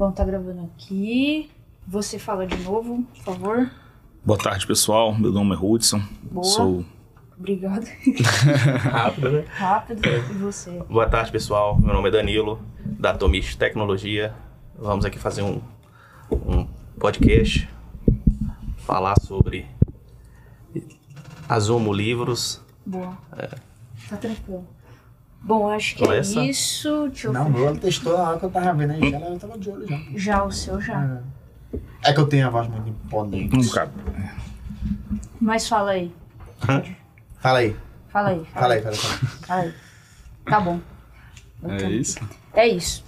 Bom, tá gravando aqui. Você fala de novo, por favor. Boa tarde, pessoal. Meu nome é Hudson. Boa. Sou. Obrigado. Rápido, né? Rápido. E você? Boa tarde, pessoal. Meu nome é Danilo, da Atomish Tecnologia. Vamos aqui fazer um, um podcast, falar sobre Azumo Livros. Boa. Tá tranquilo. Bom, acho que Começa? é isso. Deixa eu Não, ver. ela testou na hora que eu tava vendo aí, ela tava de olho já. Já o seu já. É que eu tenho a voz muito imponente. Um bocado. Mas fala aí. Fala aí, Fala aí. fala aí, fala aí. Fala aí. Fala aí. Tá bom. É isso? É isso.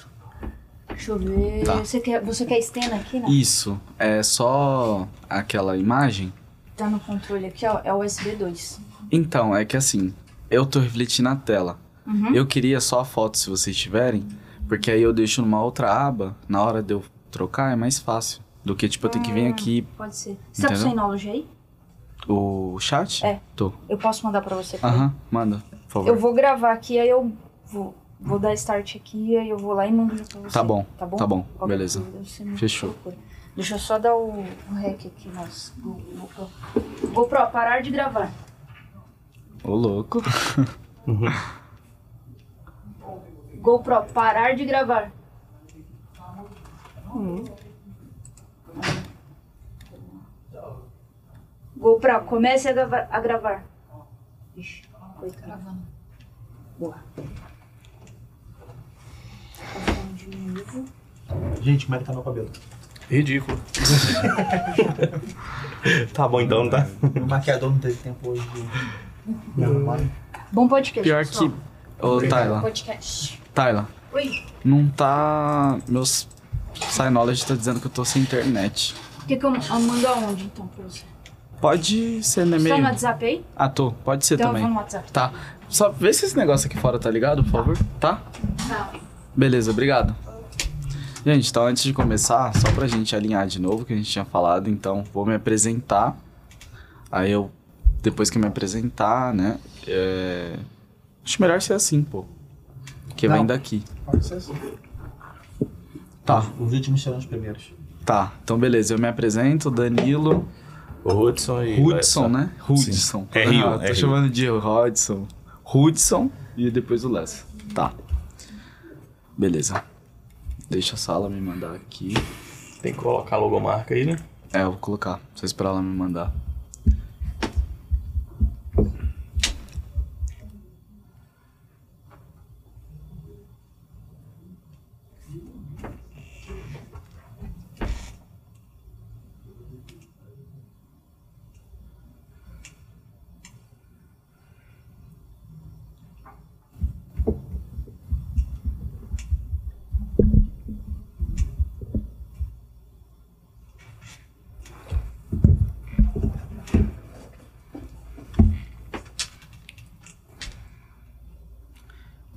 Deixa eu ver. Tá. Você, quer, você quer estender aqui, né? Isso. É só aquela imagem? Tá no controle aqui, ó. É o USB 2. Então, é que assim, eu tô refletindo na tela. Uhum. Eu queria só a foto se vocês tiverem, porque aí eu deixo numa outra aba, na hora de eu trocar é mais fácil. Do que, tipo, eu tenho que vir aqui Pode ser. Você tá com Entendeu? sua Synology aí? o chat? É. Tô. Eu posso mandar pra você? Aham, manda, por favor. Eu vou gravar aqui, aí eu vou, vou dar start aqui, aí eu vou lá e mando pra você. Tá bom, Tá bom? tá bom, Qualquer beleza. Fechou. procura. Deixa eu só dar o, o rec aqui, nossa. Go- GoPro. GoPro, parar de gravar. Ô, louco. GoPro, parar de gravar. GoPro, comece a gravar. A gravar. Ixi, coitado. Boa. Gente, como é que tá meu cabelo? Ridículo. tá bom então, não tá? O maquiador não teve tempo hoje de me arrumar. Bom podcast. Pior pessoal. que... Ô, Tayla, Podcast. Tayla, Oi. não tá... Meus Synology tá dizendo que eu tô sem internet. O que, que eu, eu mando aonde então pra você? Pode ser no Você tá no e-mail. WhatsApp aí? Ah, tô. Pode ser Então eu também. vou no WhatsApp. Tá. Só vê se esse negócio aqui fora tá ligado, por favor. Tá? Tá. Beleza, obrigado. Gente, então antes de começar, só pra gente alinhar de novo o que a gente tinha falado, então vou me apresentar. Aí eu, depois que me apresentar, né? É... Acho melhor ser assim, pô. Que Não. vem daqui. Pode ser assim. Tá, Os últimos serão os primeiros. tá. Então beleza, eu me apresento, Danilo O Hudson e. Hudson, né? Hudson. É Rio, Ah, é tô Rio. chamando de Hudson. Hudson e depois o Les. Tá. Beleza. Deixa a sala me mandar aqui. Tem que colocar a logomarca aí, né? É, eu vou colocar. Só esperar ela me mandar.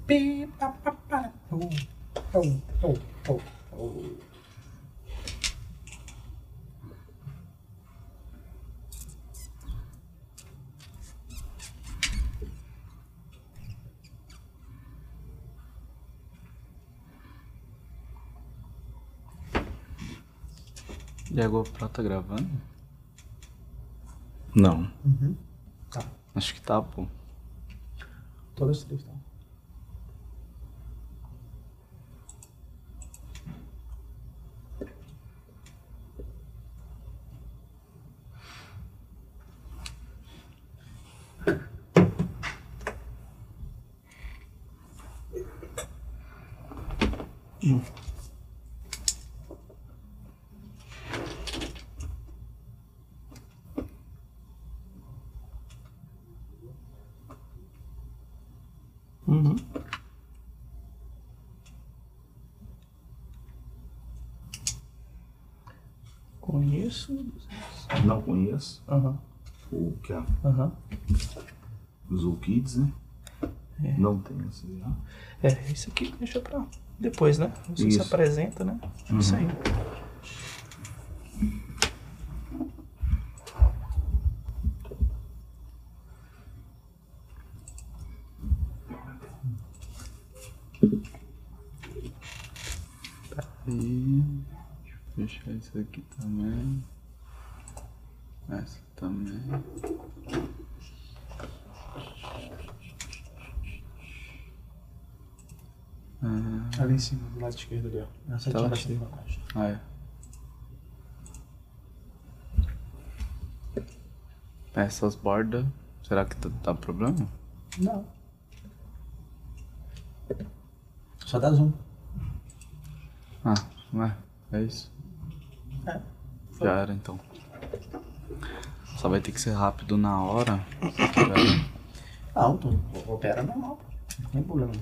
Pi, pa, pa, pa. Oh, oh, oh, oh, oh. E a GoPro tá gravando? Não. Tá, Acho que tá, pô. todas as três tá. Uhum. Conheço. Não conheço. Aham. O que é Aham. os Kids, né? É. Não tem esse já. É, isso aqui deixa pra depois, né? Você se Isso. apresenta, né? Isso aí. Aqui. Deixa eu fechar isso aqui também. Essa também. Ah, Ali em cima, do lado esquerdo ali, ó. Tá lá. assim pra baixo. ah, é. Essas bordas. Será que tá, tá problema? Não. Só dá zoom. Ah, ué, é isso. É. Já era então. Só vai ter que ser rápido na hora. Não, tu opera normal. Não tem problema.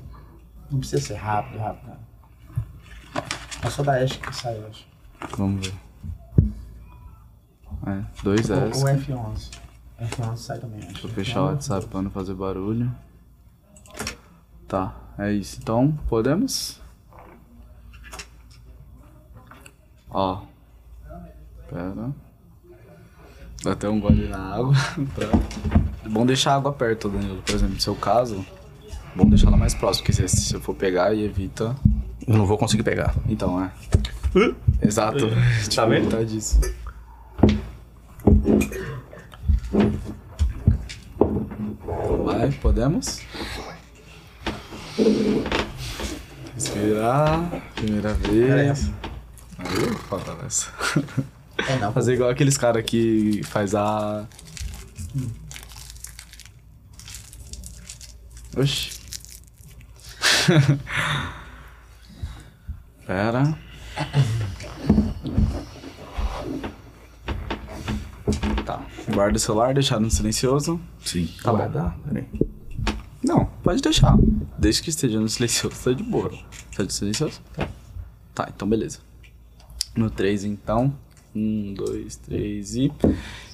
Não precisa ser rápido, rápido. Não. É só da Ash que sai, eu acho. Vamos ver. É, dois Ou, S. ou F11. F11 sai também, acho. Eu fechar o WhatsApp pra não fazer barulho. Tá, é isso. Então, podemos? Ó. Pera. Dá até um gole na água. pra- É bom deixar a água perto, Danilo. Por exemplo, no seu caso, bom deixar ela mais próxima, porque se, se eu for pegar e evita. Eu não vou conseguir pegar. Então, é. Exato. Tá vendo? evitar disso. Vai, podemos? Respirar. Primeira vez. Aí, falta essa. É, não. Fazer igual aqueles caras que faz a. Oxi. Pera. Tá. Guarda o celular, deixar no silencioso. Sim. Tá bom. Guardar? Peraí. Não, pode deixar. Desde que esteja no silencioso, tá de boa. Tá de silencioso? Tá. Tá, então beleza. No 3, então. Um, dois, três e.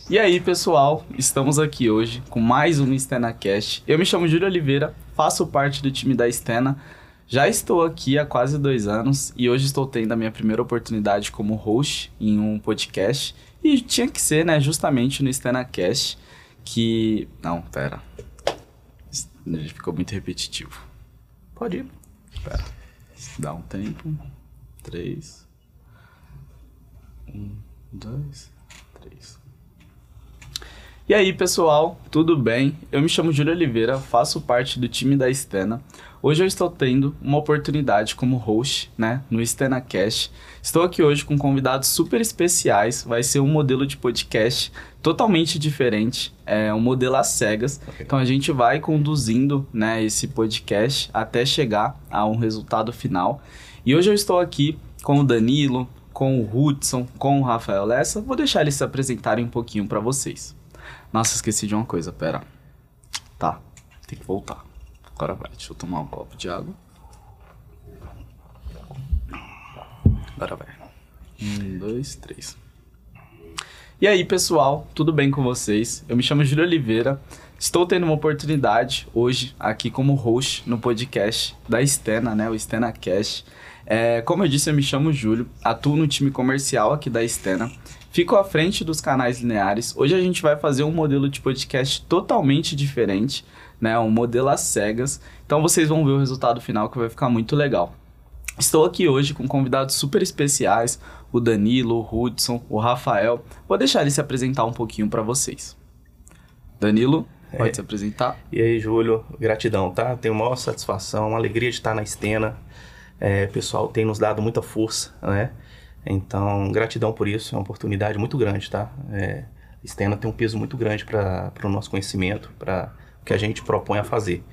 E aí, pessoal, estamos aqui hoje com mais um StenaCast. Eu me chamo Júlio Oliveira, faço parte do time da Stena. Já estou aqui há quase dois anos e hoje estou tendo a minha primeira oportunidade como host em um podcast. E tinha que ser, né, justamente no StenaCast, que... Não, pera. Ele ficou muito repetitivo. Pode ir. Espera. Dá um tempo. Três. Um, dois, três. E aí, pessoal, tudo bem? Eu me chamo Júlio Oliveira, faço parte do time da Stena. Hoje eu estou tendo uma oportunidade como host, né, no Stena Cash. Estou aqui hoje com convidados super especiais. Vai ser um modelo de podcast totalmente diferente, é um modelo às cegas. Então a gente vai conduzindo, né, esse podcast até chegar a um resultado final. E hoje eu estou aqui com o Danilo, com o Hudson, com o Rafael Lessa. Vou deixar eles se apresentarem um pouquinho para vocês. Nossa, esqueci de uma coisa, pera. Tá, tem que voltar. Agora vai, deixa eu tomar um copo de água. Agora vai. Um, dois, três. E aí, pessoal, tudo bem com vocês? Eu me chamo Júlio Oliveira. Estou tendo uma oportunidade hoje aqui como host no podcast da Stena, né? O Stena Cash. É, como eu disse, eu me chamo Júlio, atuo no time comercial aqui da Stena. Fico à frente dos canais lineares. Hoje a gente vai fazer um modelo de podcast totalmente diferente, né? Um modelo às cegas. Então vocês vão ver o resultado final que vai ficar muito legal. Estou aqui hoje com convidados super especiais, o Danilo, o Hudson, o Rafael. Vou deixar ele se apresentar um pouquinho para vocês. Danilo, pode É. se apresentar? E aí, Júlio, gratidão, tá? Tenho maior satisfação, uma alegria de estar na Estena. É, o pessoal tem nos dado muita força, né? Então, gratidão por isso, é uma oportunidade muito grande, tá? É, Estena tem um peso muito grande para o nosso conhecimento, para o que a gente propõe a fazer.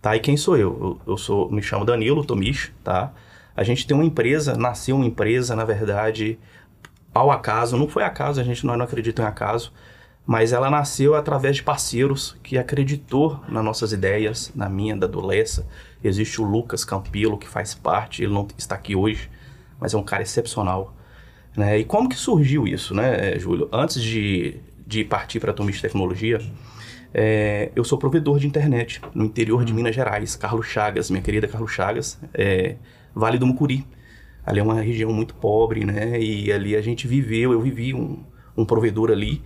Tá? E quem sou eu? Eu, eu sou, me chamo Danilo Tomich, tá? A gente tem uma empresa, nasceu uma empresa, na verdade, ao acaso, não foi acaso, a gente não acredita em acaso, mas ela nasceu através de parceiros que acreditou nas nossas ideias, na minha, da Dolessa. Existe o Lucas Campilo, que faz parte, ele não está aqui hoje, mas é um cara excepcional. Né? E como que surgiu isso, né, Júlio? Antes de, de partir para a Tomis Tecnologia, é, eu sou provedor de internet no interior de Minas Gerais, Carlos Chagas, minha querida Carlos Chagas, é, Vale do Mucuri. Ali é uma região muito pobre, né? E ali a gente viveu, eu vivi um, um provedor ali.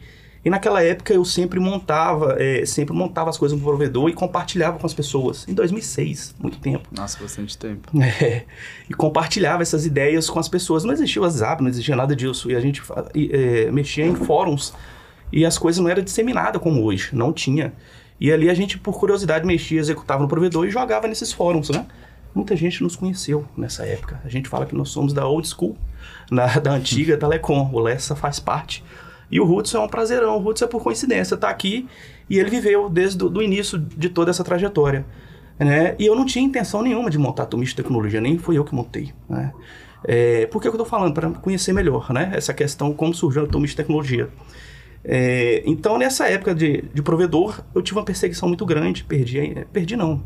E naquela época eu sempre montava, é, sempre montava as coisas no provedor e compartilhava com as pessoas. Em 2006, muito tempo. Nossa, bastante tempo. É, e compartilhava essas ideias com as pessoas. Não existia WhatsApp, não existia nada disso. E a gente é, mexia em fóruns e as coisas não eram disseminadas como hoje, não tinha. E ali a gente, por curiosidade, mexia, executava no provedor e jogava nesses fóruns, né? Muita gente nos conheceu nessa época. A gente fala que nós somos da old school, na- da antiga Telecom. O Lessa faz parte. E o Roots é um prazerão. O Roots é por coincidência, tá aqui e ele viveu desde o início de toda essa trajetória. Né? E eu não tinha intenção nenhuma de montar a Tomish Tecnologia, nem foi eu que montei. Né? É, por que eu tô falando? Para conhecer melhor né? essa questão, como surgiu a Tomish Tecnologia. É, então, nessa época de, de provedor, eu tive uma perseguição muito grande. Perdi, perdi não.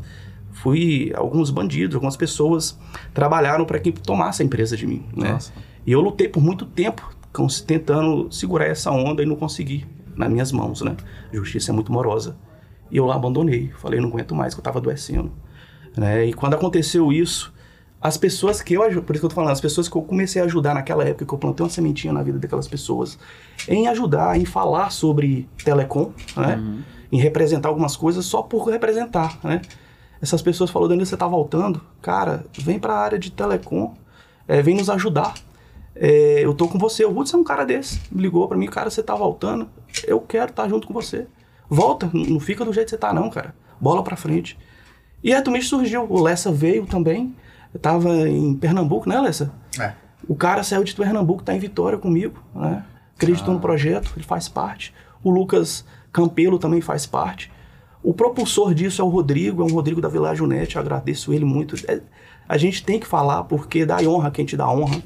Fui alguns bandidos, algumas pessoas trabalharam para que tomasse a empresa de mim. Né? Nossa. E eu lutei por muito tempo cons- tentando segurar essa onda e não consegui nas minhas mãos, né? A justiça é muito morosa. E eu lá abandonei. Falei, não aguento mais, que eu tava adoecendo. Né? E quando aconteceu isso, as pessoas que eu por isso que eu tô falando, as pessoas que eu comecei a ajudar naquela época, que eu plantei uma sementinha na vida daquelas pessoas, em ajudar, em falar sobre telecom, né? Em representar algumas coisas só por representar, né? Essas pessoas falaram, Danilo, você tá voltando? Cara, vem pra área de telecom, é, vem nos ajudar. É, eu tô com você. O Hudson é um cara desse. Ligou pra mim, cara, você tá voltando. Eu quero estar junto com você. Volta, não fica do jeito que você tá, não, cara. Bola pra frente. E a Tumish surgiu. O Lessa veio também. Eu tava em Pernambuco, né, Lessa? É. O cara saiu de Pernambuco, tá em Vitória comigo, né? Acreditou no projeto, ele faz parte. O Lucas Campelo também faz parte. O propulsor disso é o Rodrigo, é um Rodrigo da Village Net, eu agradeço ele muito. É, a gente tem que falar porque dá honra quem te dá honra.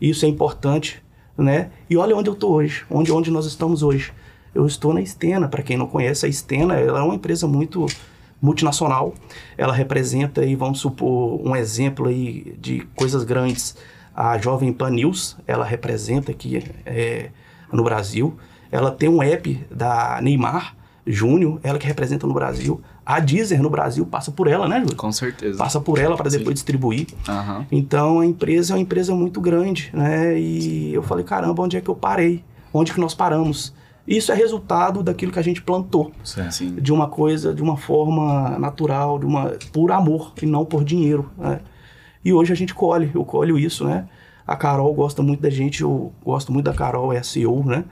Isso é importante, né? E olha onde eu tô hoje, onde, onde nós estamos hoje. Eu estou na Stena, para quem não conhece, a Stena ela é uma empresa muito multinacional. Ela representa aí, vamos supor, um exemplo aí de coisas grandes. A Jovem Pan News, ela representa aqui é, no Brasil. Ela tem um app da Neymar Júnior, ela que representa no Brasil. A Deezer no Brasil passa por ela, né, Júlio? Com certeza. Passa por ela para depois distribuir. Aham. Então a empresa é uma empresa muito grande, né? E eu falei, caramba, onde é que eu parei? Onde que nós paramos? Isso é resultado daquilo que a gente plantou. Sim. de uma coisa, de uma forma natural, de uma por amor e não por dinheiro, né? E hoje a gente colhe, eu colho isso, né? A Carol gosta muito da gente, eu gosto muito da Carol, é a CEO, né?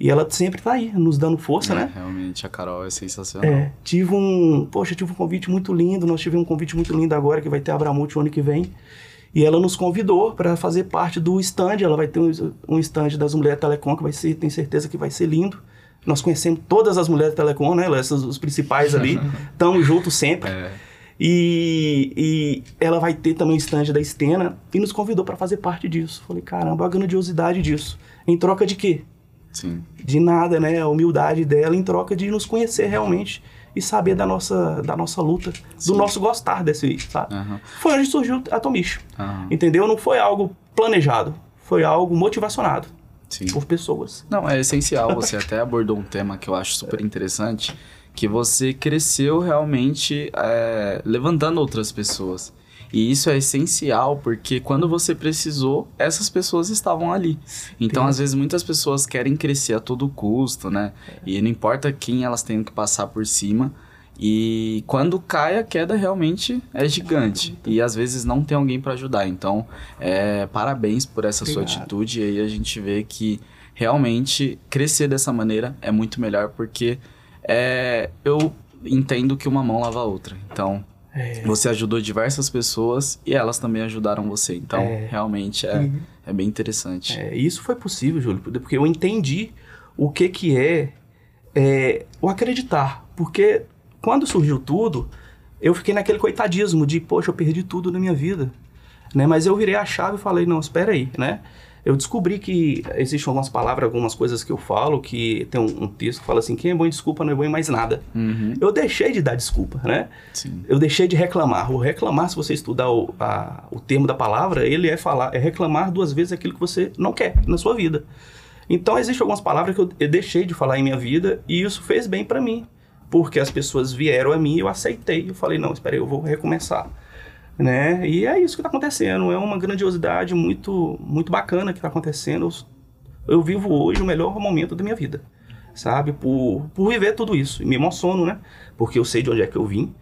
E ela sempre tá aí, nos dando força, É, né? Realmente, a Carol é sensacional. É, tive um, poxa, tive um convite muito lindo, nós tivemos um convite muito lindo agora que vai ter a Abramute o ano que vem. E ela nos convidou para fazer parte do stand, ela vai ter um, um stand das mulheres telecom que vai ser, tenho certeza que vai ser lindo. Nós conhecemos todas as mulheres telecom, né? Essas, os principais ali, estamos juntos sempre. É. E, e ela vai ter também o stand da Stena e nos convidou para fazer parte disso. Falei, caramba, a grandiosidade disso. Em troca de quê? Sim. de nada, né? A humildade dela em troca de nos conhecer realmente e saber da nossa, da nossa luta, Sim. do nosso gostar desse, sabe? Aham. Foi onde surgiu a Tomicho, Aham. entendeu? Não foi algo planejado, foi algo motivacionado Sim. por pessoas. Não, é essencial. Você até abordou um tema que eu acho super interessante, que você cresceu realmente é, levantando outras pessoas. E isso é essencial porque quando você precisou, essas pessoas estavam ali. Então, às vezes, muitas pessoas querem crescer a todo custo, né? E não importa quem elas tenham que passar por cima. E quando cai, a queda realmente é gigante. E às vezes não tem alguém para ajudar. Então, é, parabéns por essa sua Obrigado. atitude. E aí a gente vê que realmente crescer dessa maneira é muito melhor porque é, eu entendo que uma mão lava a outra. Então, É. você ajudou diversas pessoas e elas também ajudaram você. Então, É. realmente é, é bem interessante. É, isso foi possível, Júlio, porque eu entendi o que que é, é, o acreditar. Porque quando surgiu tudo, eu fiquei naquele coitadismo de, poxa, eu perdi tudo na minha vida. Né? Mas eu virei a chave e falei, não, espera aí, né? Eu descobri que existem algumas palavras, algumas coisas que eu falo, que tem um, um texto que fala assim, quem é bom em desculpa não é bom em mais nada. Uhum, Eu deixei de dar desculpa, né? sim. Eu deixei de reclamar. O reclamar, se você estudar o, a- o termo da palavra, ele é falar, é reclamar duas vezes aquilo que você não quer na sua vida. Então, existem algumas palavras que eu, eu deixei de falar em minha vida e isso fez bem pra mim. Porque as pessoas vieram a mim e eu aceitei. Eu falei, não, espera aí, eu vou recomeçar. Né? E é isso que está acontecendo. É uma grandiosidade muito, muito bacana que está acontecendo. Eu, vivo hoje o melhor momento da minha vida. sabe? Por, por viver tudo isso. E me emociono, né? Porque eu sei de onde é que eu vim,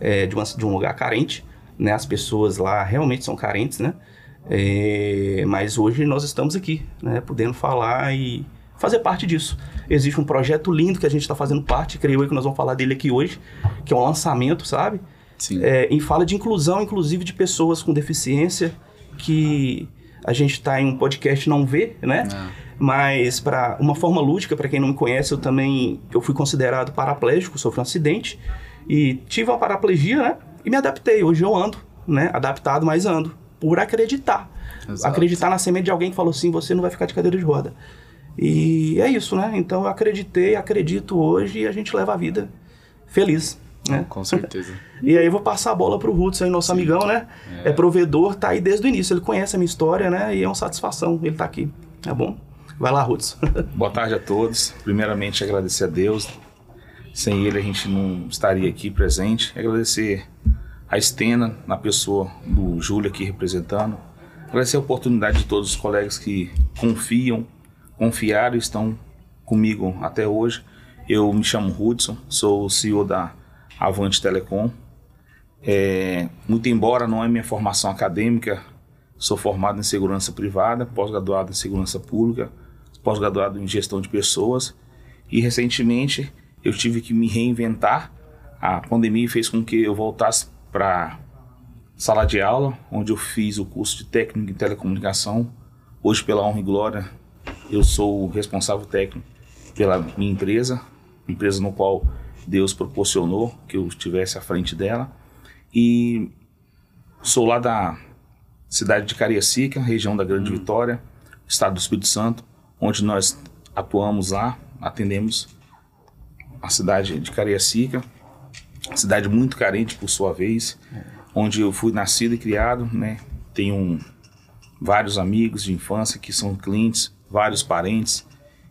é, de, uma, de um lugar carente, né? As pessoas lá realmente são carentes, né? É, mas hoje nós estamos aqui, né? Podendo falar e fazer parte disso. Existe um projeto lindo que a gente está fazendo parte, creio eu que nós vamos falar dele aqui hoje, que é um lançamento, sabe? É, em fala de inclusão, inclusive de pessoas com deficiência, que a gente está em um podcast não vê, né? É. Mas para uma forma lúdica, para quem não me conhece, eu também eu fui considerado paraplégico, sofri um acidente e tive uma paraplegia, né? E me adaptei. Hoje eu ando, né? Adaptado, mas ando por acreditar. Exato. Acreditar na semente de alguém que falou assim, você não vai ficar de cadeira de roda. E é isso, né? Então eu acreditei, acredito hoje e a gente leva a vida feliz, né? Com certeza. E aí eu vou passar a bola pro Hudson, aí, nosso amigão, né? É. provedor, tá aí desde o início. Ele conhece a minha história, né? E é uma satisfação ele tá aqui. Tá bom? Vai lá, Hudson. Boa tarde a todos. Primeiramente, agradecer a Deus. Sem Ele, a gente não estaria aqui presente. Agradecer a Estena, na pessoa do Júlio aqui representando. Agradecer a oportunidade de todos os colegas que confiam, confiaram e estão comigo até hoje. Eu me chamo Hudson, sou o CEO da Avante Telecom. É, muito embora não é minha formação acadêmica, sou formado em segurança privada, pós-graduado em segurança pública, pós-graduado em gestão de pessoas e recentemente eu tive que me reinventar. A pandemia fez com que eu voltasse para sala de aula, onde eu fiz o curso de técnico em telecomunicação. Hoje, pela honra e glória, eu sou o responsável técnico pela minha empresa, empresa no qual Deus proporcionou que eu estivesse à frente dela. E sou lá da cidade de Cariacica, região da Grande Vitória, estado do Espírito Santo, onde nós atuamos lá, atendemos a cidade de Cariacica, cidade muito carente por sua vez, onde eu fui nascido e criado, né? Tenho um, vários amigos de infância que são clientes, vários parentes,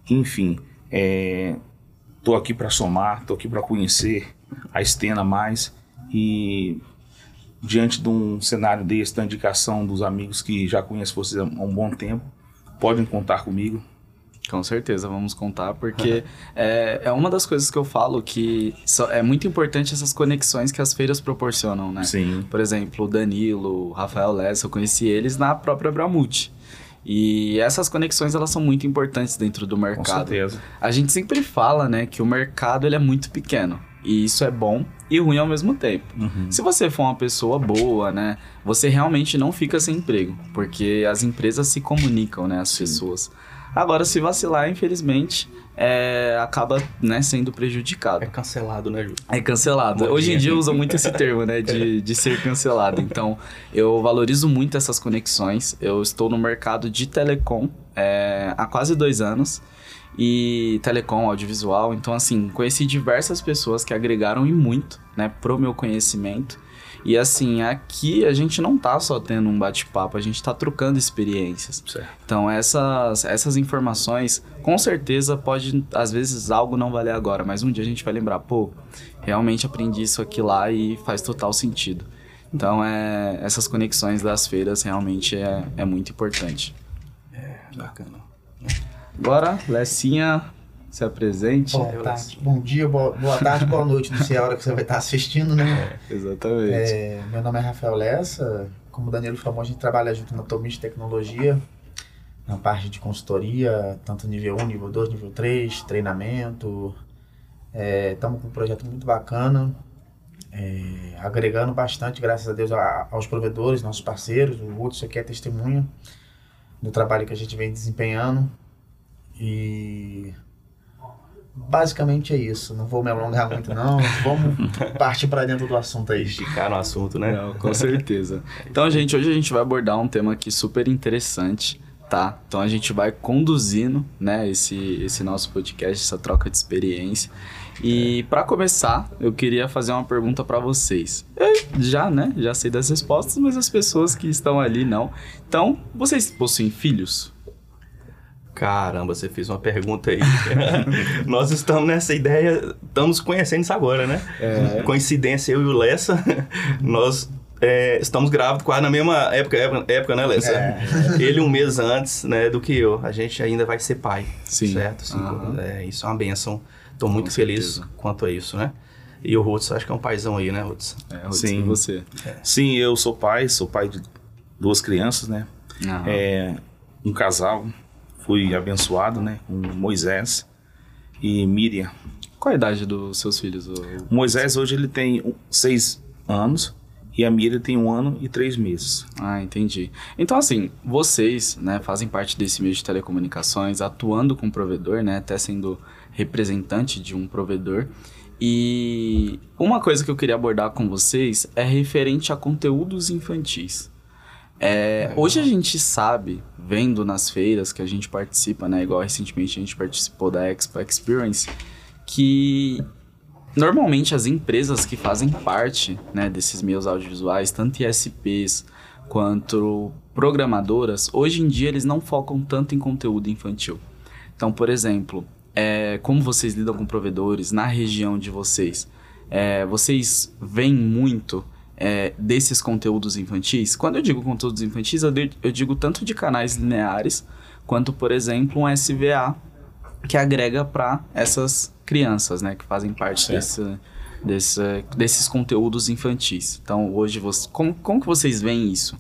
enfim, é, tô aqui para somar, tô aqui para conhecer a Estena mais e diante de um cenário desse, da indicação dos amigos que já conhecem vocês há um bom tempo, podem contar comigo. Com certeza, vamos contar, porque é, é uma das coisas que eu falo que só- é muito importante essas conexões que as feiras proporcionam, né? Sim. Por exemplo, o Danilo, o Rafael Lessa, eu conheci eles na própria Bramute. E essas conexões, elas são muito importantes dentro do Com mercado. certeza. A gente sempre fala, né, que o mercado ele é muito pequeno. E isso é bom e ruim ao mesmo tempo. Se você for uma pessoa boa, né, você realmente não fica sem emprego, porque as empresas se comunicam, né, as pessoas. Agora, se vacilar, infelizmente, é, acaba, né, sendo prejudicado. É cancelado, né, Ju? É cancelado. Modinha. Hoje em dia usa muito esse termo, né? De, de ser cancelado. Então, eu valorizo muito essas conexões. Eu estou no mercado de telecom é, há quase dois anos. E telecom, audiovisual. Então, assim, conheci diversas pessoas que agregaram e muito, né? Pro meu conhecimento. E assim, aqui a gente não tá só tendo um bate-papo, a gente tá trocando experiências. Certo. Então, essas, essas informações, com certeza, pode, às vezes, algo não valer agora, mas um dia a gente vai lembrar, pô, realmente aprendi isso aqui lá e faz total sentido. Então, é, essas conexões das feiras realmente é, é muito importante. Bacana. Agora, Lessinha, se apresente. Boa tarde, bom dia, boa, boa tarde, boa noite. Não sei a hora que você vai estar assistindo, né? Exatamente. É, meu nome é Rafael Lessa. Como o Danilo falou, a gente trabalha junto na Tomis Tecnologia, na parte de consultoria, tanto nível 1, nível 2, nível 3, treinamento. Estamos com um projeto muito bacana, é, agregando bastante, graças a Deus, a- aos provedores, nossos parceiros. O Hudson aqui é testemunha do trabalho que a gente vem desempenhando. E basicamente é isso. Não vou me alongar muito, não. Vamos partir para dentro do assunto aí. Esticar no assunto, né? Não, com certeza. Então, gente, hoje a gente vai abordar um tema aqui super interessante, tá? Então a gente vai conduzindo, né, esse, esse nosso podcast, essa troca de experiência. E pra começar, eu queria fazer uma pergunta pra vocês. Eu já, né, já sei das respostas, mas as pessoas que estão ali não. Então, vocês possuem filhos? Caramba, você fez uma pergunta aí. Nós estamos nessa ideia, estamos conhecendo isso agora, né? É. Coincidência, eu e o Lessa, nós é, estamos grávidos quase na mesma época, época, época né, Lessa? Ele um mês antes, né, do que eu. A gente ainda vai ser pai, Sim. certo? Sim, é, isso é uma benção. Estou muito Com feliz certeza. quanto a isso, né? E o Roots, acho que é um paizão aí, né, Roots? É, Rutz, Sim. você. Sim, eu sou pai, sou pai de duas crianças, né? É, um casal, fui abençoado, né? Com Moisés e Miriam. Qual a idade dos seus filhos? O Moisés hoje ele tem seis anos e a Miriam tem um ano e três meses. Ah, entendi. Então, assim, vocês, né, fazem parte desse meio de telecomunicações, atuando com provedor, né, até sendo representante de um provedor. E uma coisa que eu queria abordar com vocês é referente a conteúdos infantis. É, hoje a gente sabe, vendo nas feiras que a gente participa, né, igual recentemente a gente participou da Expo Experience, que Normalmente as empresas que fazem parte né, desses meios audiovisuais, tanto ISPs quanto programadoras, hoje em dia eles não focam tanto em conteúdo infantil. Então, por exemplo, é, como vocês lidam com provedores na região de vocês? É, vocês veem muito é, desses conteúdos infantis? Quando eu digo conteúdos infantis, eu, de- eu digo tanto de canais lineares, quanto, por exemplo, um SVA que agrega para essas crianças, né, que fazem parte desse, desse, desses conteúdos infantis. Então, hoje, você, como, como que vocês veem isso?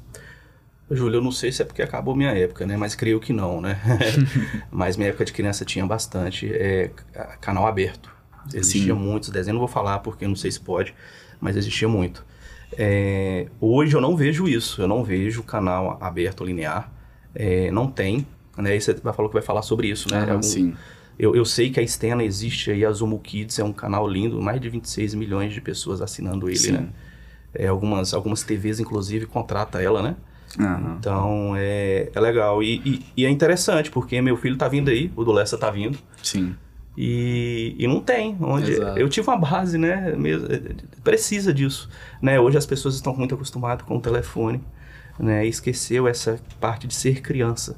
Júlio, eu não sei se é porque acabou minha época, né? Mas creio que não, né? Mas minha época de criança tinha bastante é, ca- canal aberto. Existia Sim. muitos desenhos, não vou falar porque não sei se pode, mas existia muito. É, hoje eu não vejo isso, eu não vejo canal aberto linear, é, não tem, né? E você vai falou que vai falar sobre isso, né? Ah, Algum- sim. Eu, eu sei que a Stena existe aí, a Zumo Kids é um canal lindo, mais de 26 milhões de pessoas assinando ele, Sim. né? É, algumas, algumas TVs, inclusive, contrata ela, né? Aham. Então é, é legal. E, e- e é interessante, porque meu filho tá vindo aí, o do Lessa tá vindo. Sim. E, e não tem. Onde Exato. eu tive uma base, né? precisa disso. Né? Hoje as pessoas estão muito acostumadas com o telefone, né? Esqueceu essa parte de ser criança.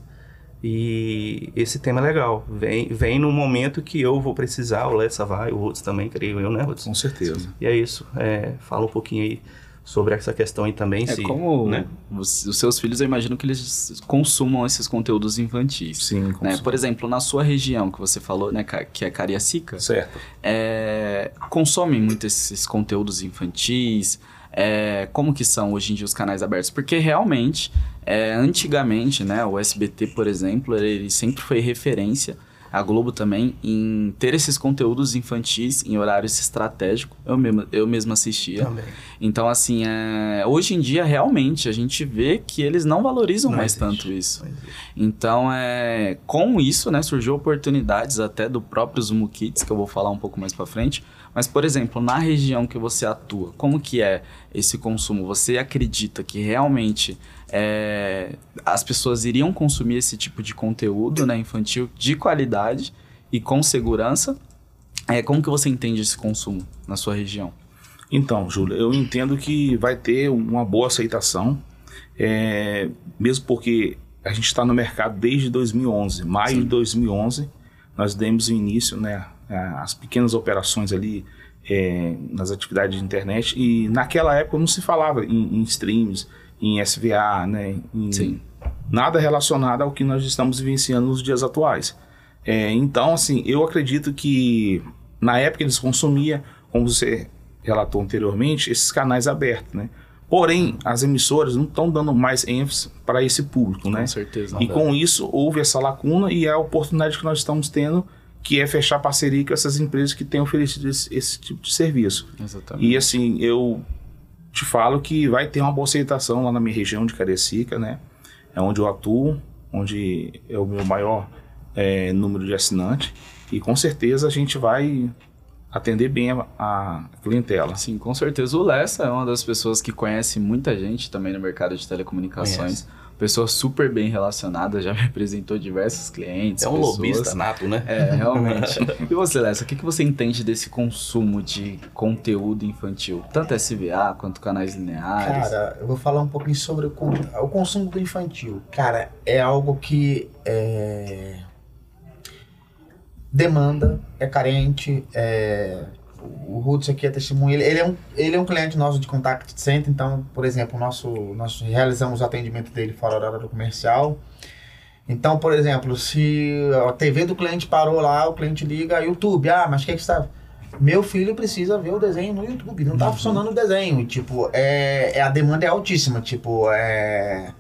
E esse tema é legal. Vem, vem no momento que eu vou precisar, o Lessa vai, o Roots também, creio eu, né, Roots? Com certeza. E é isso. É, fala um pouquinho aí sobre essa questão aí também. É se, como né? os, os seus filhos, eu imagino que eles consumam esses conteúdos infantis. Sim, Né? Por exemplo, na sua região que você falou, né, que é Cariacica, Certo. é, consomem muito esses conteúdos infantis? É, como que são hoje em dia os canais abertos? Porque realmente, é, antigamente, né, o SBT, por exemplo, ele sempre foi referência, a Globo também, em ter esses conteúdos infantis em horários estratégicos. Eu mesmo, eu mesmo assistia. Também. Então, assim, é, hoje em dia, realmente, a gente vê que eles não valorizam Não mais existe. tanto isso. Então, é, com isso, né, surgiu oportunidades até do próprio Zumo Kids, que eu vou falar um pouco mais pra frente. Mas, por exemplo, na região que você atua, como que é esse consumo? Você acredita que realmente é, as pessoas iriam consumir esse tipo de conteúdo né, infantil de qualidade e com segurança? É, como que você entende esse consumo na sua região? Então, Júlia, eu entendo que vai ter uma boa aceitação, é, mesmo porque a gente está no mercado desde 2011. Maio de 2011, nós demos o início, né, as pequenas operações ali é, nas atividades de internet e naquela época não se falava em, em streams, em SVA, né, em Sim. nada relacionado ao que nós estamos vivenciando nos dias atuais. É, então, assim, eu acredito que na época eles consumiam, como você relatou anteriormente, esses canais abertos, né? Porém, as emissoras não estão dando mais ênfase para esse público, né? Com certeza. E com isso houve essa lacuna e é a oportunidade que nós estamos tendo, que é fechar parceria com essas empresas que têm oferecido esse, esse tipo de serviço. Exatamente. E assim, eu te falo que vai ter uma boa aceitação lá na minha região de Cariacica, né? É onde eu atuo, onde é o meu maior é, número de assinantes. E com certeza a gente vai atender bem a, a clientela. Sim, com certeza. O Lessa é uma das pessoas que conhece muita gente também no mercado de telecomunicações. Pessoa super bem relacionada, já me apresentou diversos clientes. É um pessoas. lobista nato, né? É, realmente. e você, Lessa, o que, que você entende desse consumo de conteúdo infantil? Tanto SVA quanto canais lineares? Cara, eu vou falar um pouquinho sobre o, o consumo do infantil. Cara, é algo que é, demanda, é carente, é, o Roots aqui é testemunho. Ele, ele, é um, ele é um cliente nosso de contact center, então, por exemplo, nosso, nós realizamos o atendimento dele fora da hora do comercial. Então, por exemplo, se a TV do cliente parou lá, o cliente liga, YouTube, ah, mas o que é que está... Meu filho precisa ver o desenho no YouTube, não tá funcionando o desenho. E, tipo, é, é, a demanda é altíssima, tipo, é...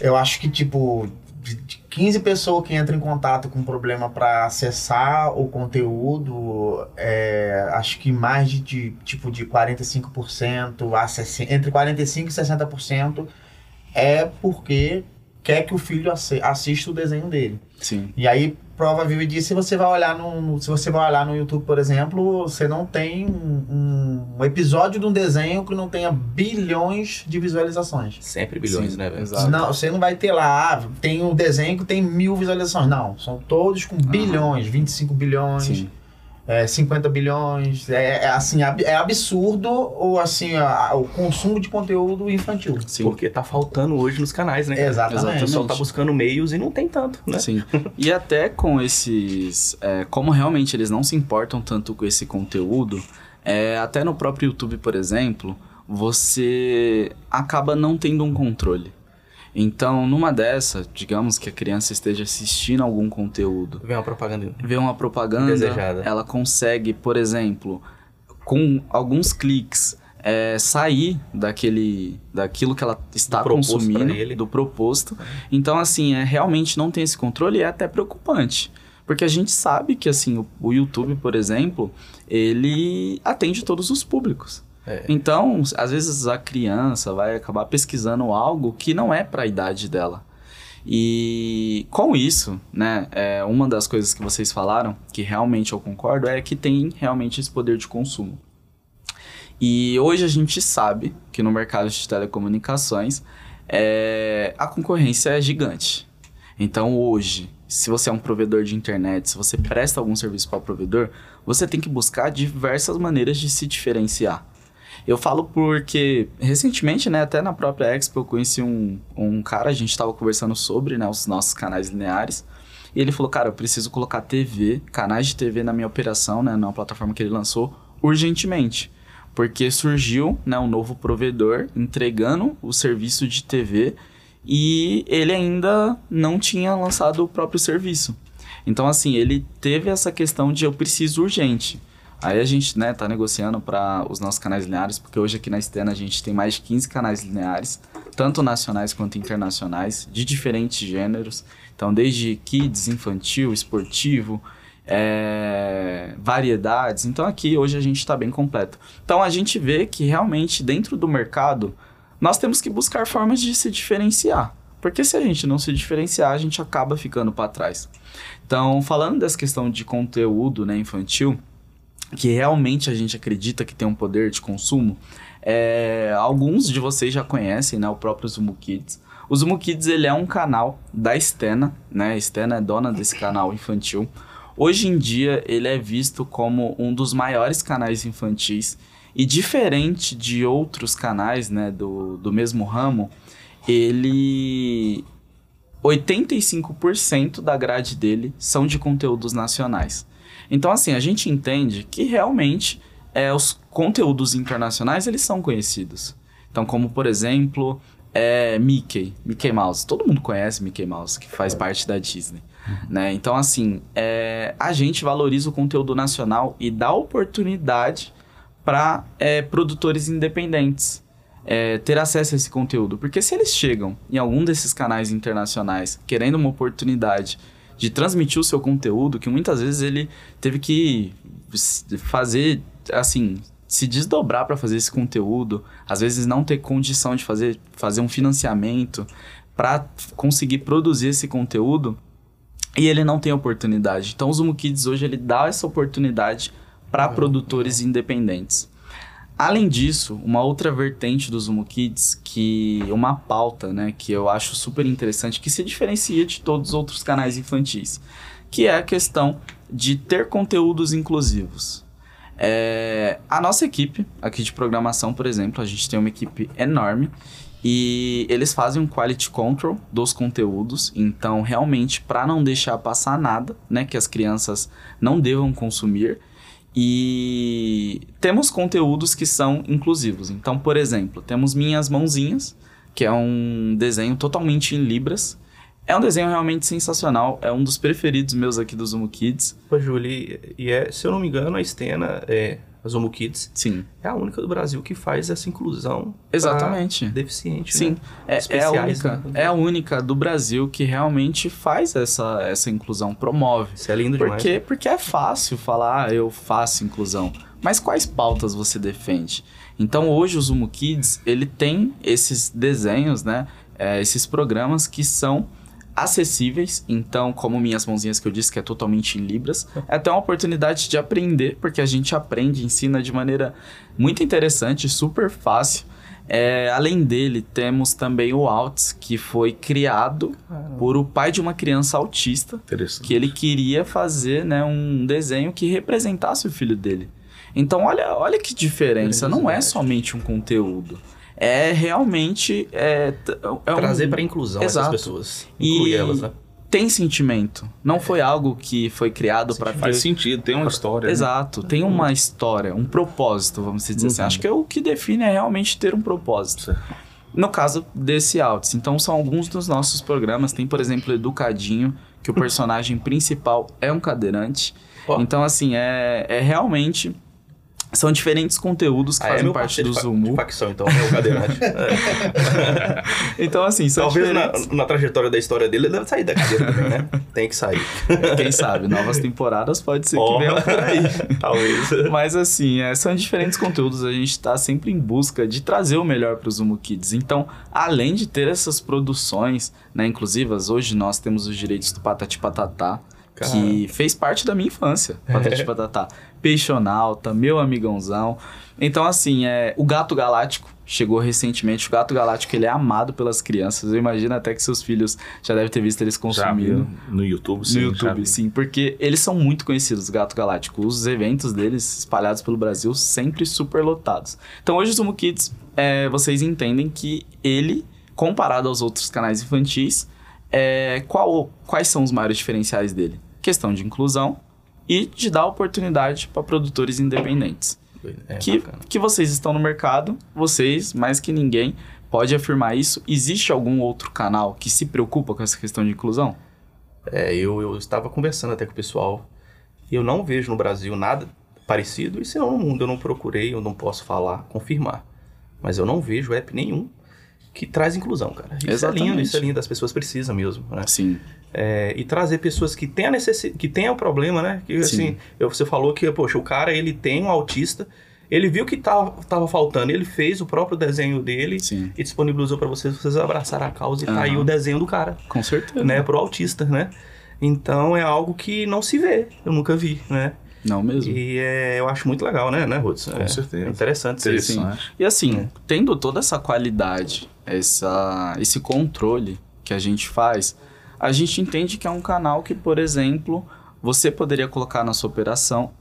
Eu acho que, tipo, de, de 15 pessoas que entram em contato com problema para acessar o conteúdo, é, acho que mais de, de tipo de 45% a 60, entre 45 e 60% é porque quer que o filho assi- assista o desenho dele. Sim. E aí, prova viva disso, se você vai olhar no, se você vai olhar no YouTube, por exemplo, você não tem um, um episódio de um desenho que não tenha bilhões de visualizações. Sempre bilhões, Sim, né, velho? exato. Não, você não vai ter lá, ah, tem um desenho que tem mil visualizações. Não, são todos com bilhões, 25 bilhões, Sim. É, 50 bilhões. É, é assim, ab- é absurdo ou assim, a- a- o consumo de conteúdo infantil. Sim. Porque tá faltando hoje nos canais, né? cara? Exatamente. O pessoal tá buscando meios e não tem tanto, né? Sim. E até com esses. é, como realmente eles não se importam tanto com esse conteúdo, é, até no próprio YouTube, por exemplo, você acaba não tendo um controle. Então, numa dessa, digamos que a criança esteja assistindo algum conteúdo, Vem uma propaganda. vê uma propaganda, Indesejada. ela consegue, por exemplo, com alguns cliques, é, sair daquele, daquilo que ela está Do consumindo, do proposto. Então, assim, é, realmente não tem esse controle e é até preocupante. Porque a gente sabe que, assim, o, o YouTube, por exemplo, ele atende todos os públicos. É. Então, às vezes a criança vai acabar pesquisando algo que não é para a idade dela. E com isso, né, é, uma das coisas que vocês falaram, que realmente eu concordo, é que tem realmente esse poder de consumo. E hoje a gente sabe que no mercado de telecomunicações é, a concorrência é gigante. Então hoje, se você é um provedor de internet, se você presta algum serviço para o provedor, você tem que buscar diversas maneiras de se diferenciar. Eu falo porque, recentemente, né, até na própria Expo, eu conheci um, um cara, a gente estava conversando sobre né, os nossos canais lineares, e ele falou, cara, eu preciso colocar TV, canais de TV na minha operação, né, na plataforma que ele lançou, urgentemente. Porque surgiu né, um novo provedor entregando o serviço de TV e ele ainda não tinha lançado o próprio serviço. Então, assim, ele teve essa questão de eu preciso urgente. Aí a gente, né, tá negociando para os nossos canais lineares, porque hoje aqui na Stena a gente tem mais de 15 canais lineares, tanto nacionais quanto internacionais, de diferentes gêneros. Então, desde kids, infantil, esportivo, é, variedades. Então, aqui hoje a gente está bem completo. Então, a gente vê que realmente dentro do mercado nós temos que buscar formas de se diferenciar. Porque se a gente não se diferenciar, a gente acaba ficando para trás. Então, falando dessa questão de conteúdo né, infantil, que realmente a gente acredita que tem um poder de consumo, é, alguns de vocês já conhecem né, o próprio Zumo Kids. O Zumo Kids ele é um canal da Stena, né? A Stena é dona desse canal infantil. Hoje em dia ele é visto como um dos maiores canais infantis e diferente de outros canais né, do, do mesmo ramo, ele 85% da grade dele são de conteúdos nacionais. Então, assim, a gente entende que realmente é, os conteúdos internacionais eles são conhecidos. Então, como por exemplo, é, Mickey, Mickey Mouse. Todo mundo conhece Mickey Mouse, que faz parte da Disney. Né? Então, assim, é, a gente valoriza o conteúdo nacional e dá oportunidade para é, produtores independentes é, ter acesso a esse conteúdo. Porque se eles chegam em algum desses canais internacionais querendo uma oportunidade de transmitir o seu conteúdo, que muitas vezes ele teve que fazer, assim, se desdobrar para fazer esse conteúdo, às vezes não ter condição de fazer, fazer um financiamento para conseguir produzir esse conteúdo e ele não tem oportunidade. Então o Zumo Kids hoje ele dá essa oportunidade para produtores independentes. Além disso, uma outra vertente do Zumo Kids, que uma pauta, né, que eu acho super interessante, que se diferencia de todos os outros canais infantis, que é a questão de ter conteúdos inclusivos. É, a nossa equipe aqui de programação, por exemplo, a gente tem uma equipe enorme e eles fazem um quality control dos conteúdos. Então, realmente, para não deixar passar nada, né, que as crianças não devam consumir. E temos conteúdos que são inclusivos. Então, por exemplo, temos Minhas Mãozinhas, que é um desenho totalmente em Libras. É um desenho realmente sensacional, é um dos preferidos meus aqui do Zumo Kids. Pô, Julie, e é, se eu não me engano, a Stena, é, a Zomo Kids, Sim, é a única do Brasil que faz essa inclusão exatamente. deficiente, Sim, né? é, é a Especiais, única, né? é a única do Brasil que realmente faz essa, essa inclusão, promove. Isso é lindo Por demais. quê? Porque é fácil falar, ah, eu faço inclusão. Mas quais pautas você defende? Então hoje o Zumo Kids, ele tem esses desenhos, né? é, esses programas que são acessíveis. Então, como Minhas Mãozinhas que eu disse, que é totalmente em Libras, é até uma oportunidade de aprender, porque a gente aprende, ensina de maneira muito interessante, super fácil. É, além dele, temos também o Alts, que foi criado por o pai de uma criança autista, que ele queria fazer né, um desenho que representasse o filho dele. Então, olha, olha que diferença. Não é somente um conteúdo. É realmente. É, é um- Trazer para inclusão Exato. essas pessoas. E- Incluir elas, né? Tem sentimento. Não foi algo que foi criado para Faz sentido, tem uma história. né? Exato, tem uma história, um propósito, vamos dizer assim. Uhum. Acho que é o que define é realmente ter um propósito. Certo. No caso desse Alts, então são alguns dos nossos programas. Tem, por exemplo, Educadinho, que o personagem principal é um cadeirante. Ó. Então, assim, é, é realmente. São diferentes conteúdos que Ah, é fazem parte do Zumu. de facção, então, é o cadeirante. Então, assim, são Talvez na, diferentes. na trajetória da história dele, ele deve sair da cadeira também, né? Tem que sair. Quem sabe, novas temporadas pode ser que Ó. venham por aí. Talvez. Mas assim, é, são diferentes conteúdos, a gente está sempre em busca de trazer o melhor para os Zumo Kids. Então, além de ter essas produções né, inclusivas, hoje nós temos os direitos do Patati Patatá, que fez parte da minha infância, Patati Patatá. Peixonauta, meu amigãozão. Então, assim, é, o Gato Galáctico chegou recentemente. O Gato Galáctico, ele é amado pelas crianças. Eu imagino até que seus filhos já devem ter visto eles consumindo. no YouTube, sim. No YouTube, sim, porque eles são muito conhecidos, Gato Galáctico. Os eventos deles, espalhados pelo Brasil, sempre super lotados. Então hoje o Zumo Kids, é, vocês entendem que ele, comparado aos outros canais infantis, é, qual- quais são os maiores diferenciais dele? Questão de inclusão e de dar oportunidade para produtores independentes. É, que, bacana. que vocês estão no mercado, vocês, mais que ninguém, pode afirmar isso. Existe algum outro canal que se preocupa com essa questão de inclusão? É, eu, eu estava conversando até com o pessoal. e Eu não vejo no Brasil nada parecido. E se não no mundo eu não procurei, eu não posso falar, confirmar. Mas eu não vejo app nenhum que traz inclusão, cara. Isso é Exatamente. lindo, isso é lindo. As pessoas precisam mesmo, né? Sim. É, e trazer pessoas que têm a necessidade, que têm o problema, né? Que Sim. assim, você falou que, poxa, o cara ele tem um autista, ele viu que tava, tava faltando, ele fez o próprio desenho dele Sim. e disponibilizou para vocês, vocês abraçaram a causa e tá aí o desenho do cara, Com certeza. né? Pro autista, né? Então é algo que não se vê, eu nunca vi, né? Não mesmo. E é, eu acho muito legal, né, né, Ruth? Com é, certeza. é interessante ser isso. Interessante. E assim, tendo toda essa qualidade, essa, esse controle que a gente faz, a gente entende que é um canal que, por exemplo, você poderia colocar na sua operação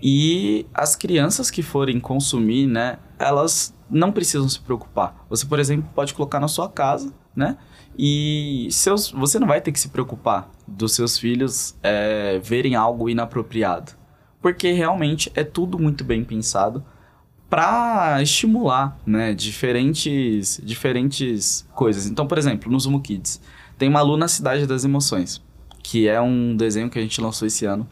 e as crianças que forem consumir, né, elas não precisam se preocupar. Você, por exemplo, pode colocar na sua casa, né? E seus, você não vai ter que se preocupar dos seus filhos é, verem algo inapropriado. Porque realmente é tudo muito bem pensado para estimular, né, diferentes, diferentes coisas. Então, por exemplo, no Zumo Kids, tem Malu na Cidade das Emoções, que é um desenho que a gente lançou esse ano,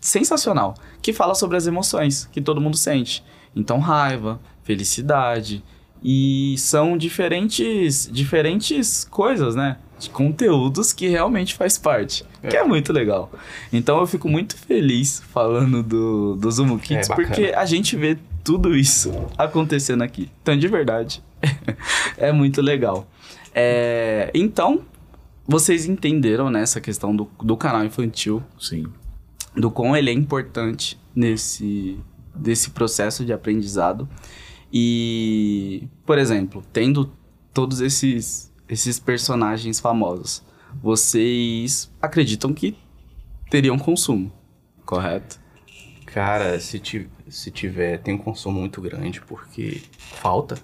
sensacional, que fala sobre as emoções que todo mundo sente. Então, raiva, felicidade, e são diferentes, diferentes coisas, né? De conteúdos que realmente faz parte, que é muito legal. Então eu fico muito feliz falando do, do Zumo Kids, bacana. porque a gente vê tudo isso acontecendo aqui. Então, de verdade, é muito legal. É, então, vocês entenderam nessa questão do, do canal infantil, Sim. do quão ele é importante nesse desse processo de aprendizado. E, por exemplo, tendo todos esses esses personagens famosos, vocês acreditam que teriam consumo, correto? Cara, se, ti- se tiver, tem um consumo muito grande, porque falta.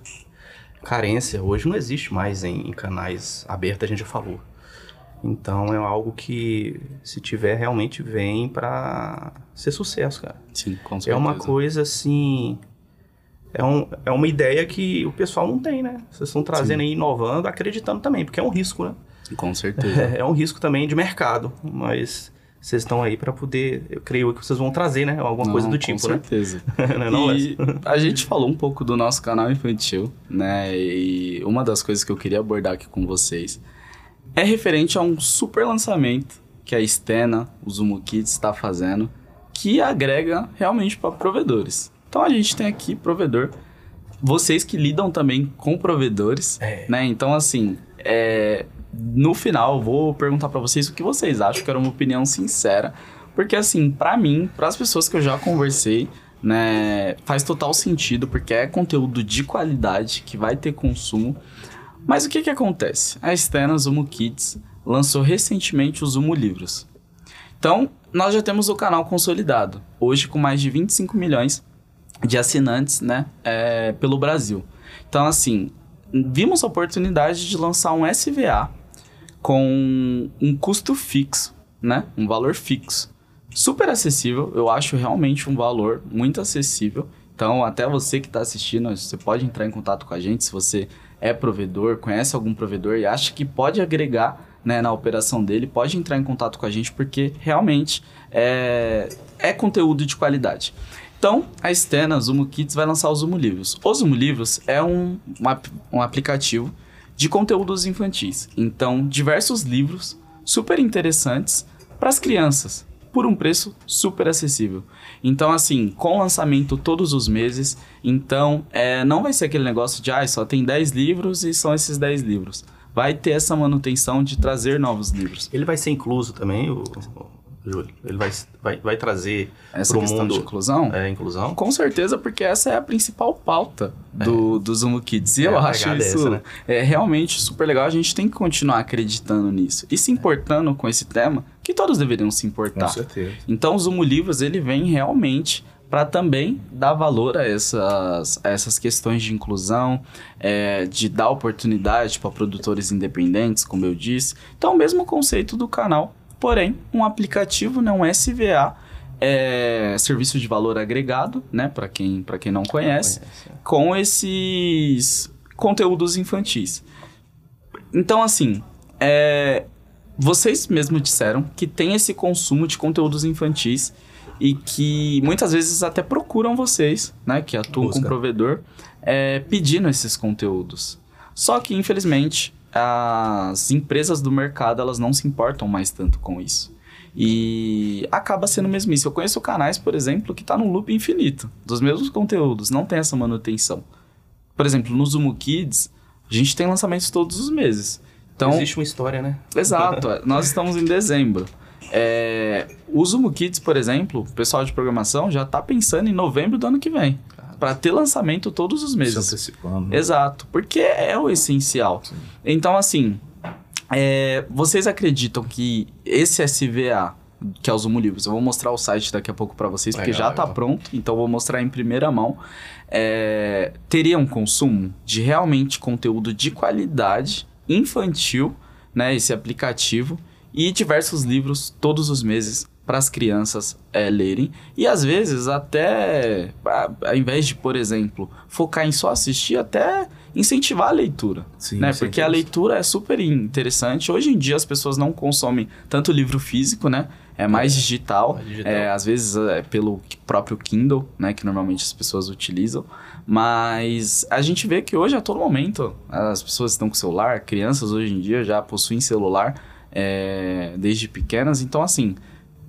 Carência hoje não existe mais em, em canais abertos, a gente já falou. Então é algo que, se tiver, realmente vem para ser sucesso, cara. Sim, com É certeza. uma coisa assim. É, um, é uma ideia que o pessoal não tem, né? Vocês estão trazendo aí, inovando, acreditando também, porque é um risco, né? Com certeza. É, um risco também de mercado, mas vocês estão aí para poder, eu creio que vocês vão trazer, né? Alguma coisa Não, do tipo, com né? certeza. Não é não, e a gente falou um pouco do nosso canal infantil, né? E uma das coisas que eu queria abordar aqui com vocês é referente a um super lançamento que a Stena, o Zumo Kids, está fazendo, que agrega realmente para provedores. Então a gente tem aqui provedor, vocês que lidam também com provedores, É. né? Então assim, é, no final eu vou perguntar para vocês o que vocês acham, quero uma opinião sincera, porque assim, para mim, para as pessoas que eu já conversei, né, faz total sentido, porque é conteúdo de qualidade que vai ter consumo. Mas o que que acontece? A Stena Zumo Kids lançou recentemente os Zumo Livros. Então, nós já temos o canal consolidado, hoje com mais de 25 milhões de assinantes, né, é, pelo Brasil. Então, assim, vimos a oportunidade de lançar um SVA com um custo fixo, né, um valor fixo. Super acessível, eu acho realmente um valor muito acessível. Então, até você que está assistindo, você pode entrar em contato com a gente se você é provedor, conhece algum provedor e acha que pode agregar né, na operação dele, pode entrar em contato com a gente porque realmente é, é conteúdo de qualidade. Então, a Stena Zumo Kids vai lançar o Zumo Livros. O Zumo Livros é um, um, ap- um aplicativo de conteúdos infantis. Então, diversos livros super interessantes para as crianças, por um preço super acessível. Então, assim, com lançamento todos os meses, então é, não vai ser aquele negócio de, ah, só tem 10 livros e são esses 10 livros. Vai ter essa manutenção de trazer novos livros. Ele vai ser incluso também, o, Júlio? Ele vai, vai, vai trazer Essa questão mundo de inclusão? é, inclusão? Com certeza, porque essa é a principal pauta do, do Zumo Kids. E É, eu acho é isso essa, né? é realmente super legal. A gente tem que continuar acreditando nisso. E se importando com esse tema, que todos deveriam se Com importar. certeza. Então, o Zumo Livros, ele vem realmente para também dar valor a essas, a essas questões de inclusão, é, de dar oportunidade para produtores independentes, como eu disse. Então, o mesmo conceito do canal, porém, um aplicativo, né, um SVA, é, serviço de valor agregado, né, para quem, pra quem não conhece, Conhece. com esses conteúdos infantis. Então, assim, é, vocês mesmos disseram que tem esse consumo de conteúdos infantis e que muitas vezes até procuram vocês, né, que atuam com Busca. provedor, é, pedindo esses conteúdos. Só que, infelizmente, as empresas do mercado elas não se importam mais tanto com isso. E acaba sendo mesmo isso. Eu conheço canais, por exemplo, que tá num loop infinito dos mesmos conteúdos, não tem essa manutenção. Por exemplo, no Zumo Kids, a gente tem lançamentos todos os meses. Então, Existe uma história, né? Exato, nós estamos em dezembro. É, o Zumo Kids, por exemplo, o pessoal de programação já está pensando em novembro do ano que vem. Para ter lançamento todos os Se meses. antecipando. né? Exato, porque é o essencial. Então, assim, é, vocês acreditam que esse SVA, que é o Zumo Livros, eu vou mostrar o site daqui a pouco para vocês, porque Legal, já está pronto, então eu vou mostrar em primeira mão. É, teria um consumo de realmente conteúdo de qualidade infantil, né? Esse aplicativo e diversos livros todos os meses para as crianças é, lerem. E às vezes até a- ao invés de por exemplo focar em só assistir até incentivar a leitura Sim, né? porque a leitura é super interessante. Hoje em dia as pessoas não consomem tanto livro físico né? É mais digital, mais digital. É, às vezes é pelo próprio Kindle né? Que normalmente as pessoas utilizam. Mas a gente vê que hoje a todo momento as pessoas estão com celular crianças hoje em dia já possuem celular é, desde pequenas. Então assim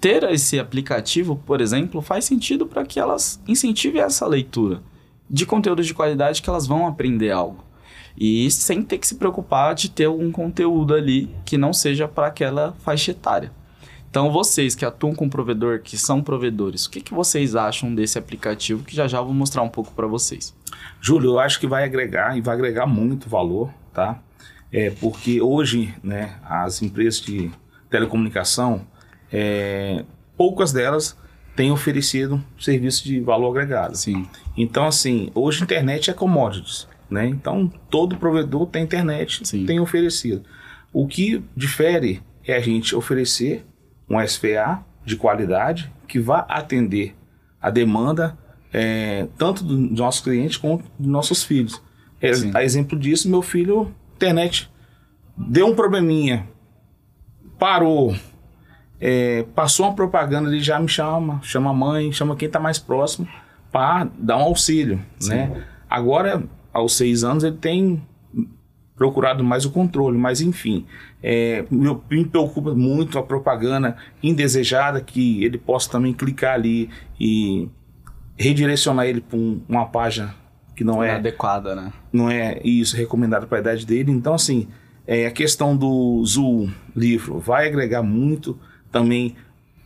ter esse aplicativo, por exemplo, faz sentido para que elas incentivem essa leitura de conteúdos de qualidade que elas vão aprender algo. E sem ter que se preocupar de ter algum conteúdo ali que não seja para aquela faixa etária. Então, vocês que atuam com provedor, que são provedores, o que, que vocês acham desse aplicativo que já já vou mostrar um pouco para vocês? Júlio, eu acho que vai agregar e vai agregar muito valor, tá? É porque hoje, né, as empresas de telecomunicação, é, poucas delas têm oferecido serviço de valor agregado. Sim, Então, assim, hoje a internet é commodities, né? Então, todo provedor tem internet, Sim. tem oferecido. O que difere é a gente oferecer um SPA de qualidade que vá atender a demanda é, tanto dos nossos clientes quanto dos nossos filhos. É, a exemplo disso, meu filho, internet, deu um probleminha, parou, é, passou uma propaganda, ele já me chama, chama a mãe, chama quem está mais próximo para dar um auxílio, né? Agora, aos seis anos, ele tem procurado mais o controle, mas enfim, é, me, me preocupa muito a propaganda indesejada que ele possa também clicar ali e redirecionar ele para uma página que não é adequada, né? não é isso recomendado para a idade dele. Então, assim, é, a questão do Zul livro vai agregar muito também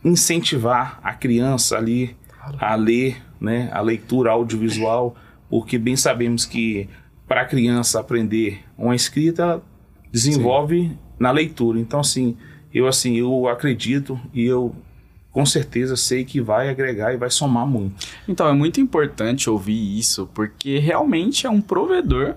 incentivar a criança ali a ler, né, a leitura audiovisual, porque bem sabemos que para a criança aprender uma escrita ela desenvolve na leitura. Então, assim, eu assim, eu acredito e eu com certeza sei que vai agregar e vai somar muito. Então é muito importante ouvir isso, porque realmente é um provedor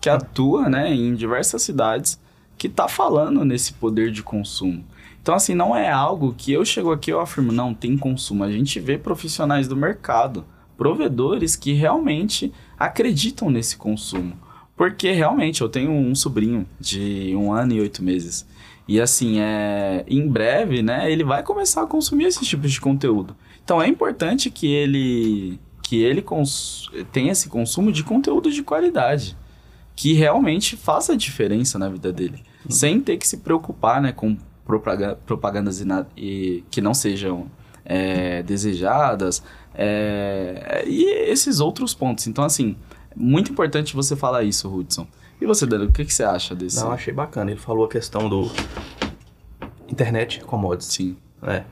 que atua né, em diversas cidades que está falando nesse poder de consumo. Então, assim, não é algo que eu chego aqui e eu afirmo, não, tem consumo. A gente vê profissionais do mercado, provedores que realmente acreditam nesse consumo. Porque realmente eu tenho um sobrinho de um ano e oito meses. E assim, é, em breve, né, ele vai começar a consumir esses tipos de conteúdo. Então é importante que ele que ele cons tenha esse consumo de conteúdo de qualidade, que realmente faça a diferença na vida dele, sem ter que se preocupar, né, com propagandas ina- e, que não sejam é, desejadas é, e esses outros pontos. Então assim, muito importante você falar isso, Hudson. E você, Danilo, o que, que você acha desse? Não, achei bacana. Ele falou a questão do internet commodities. Sim. né?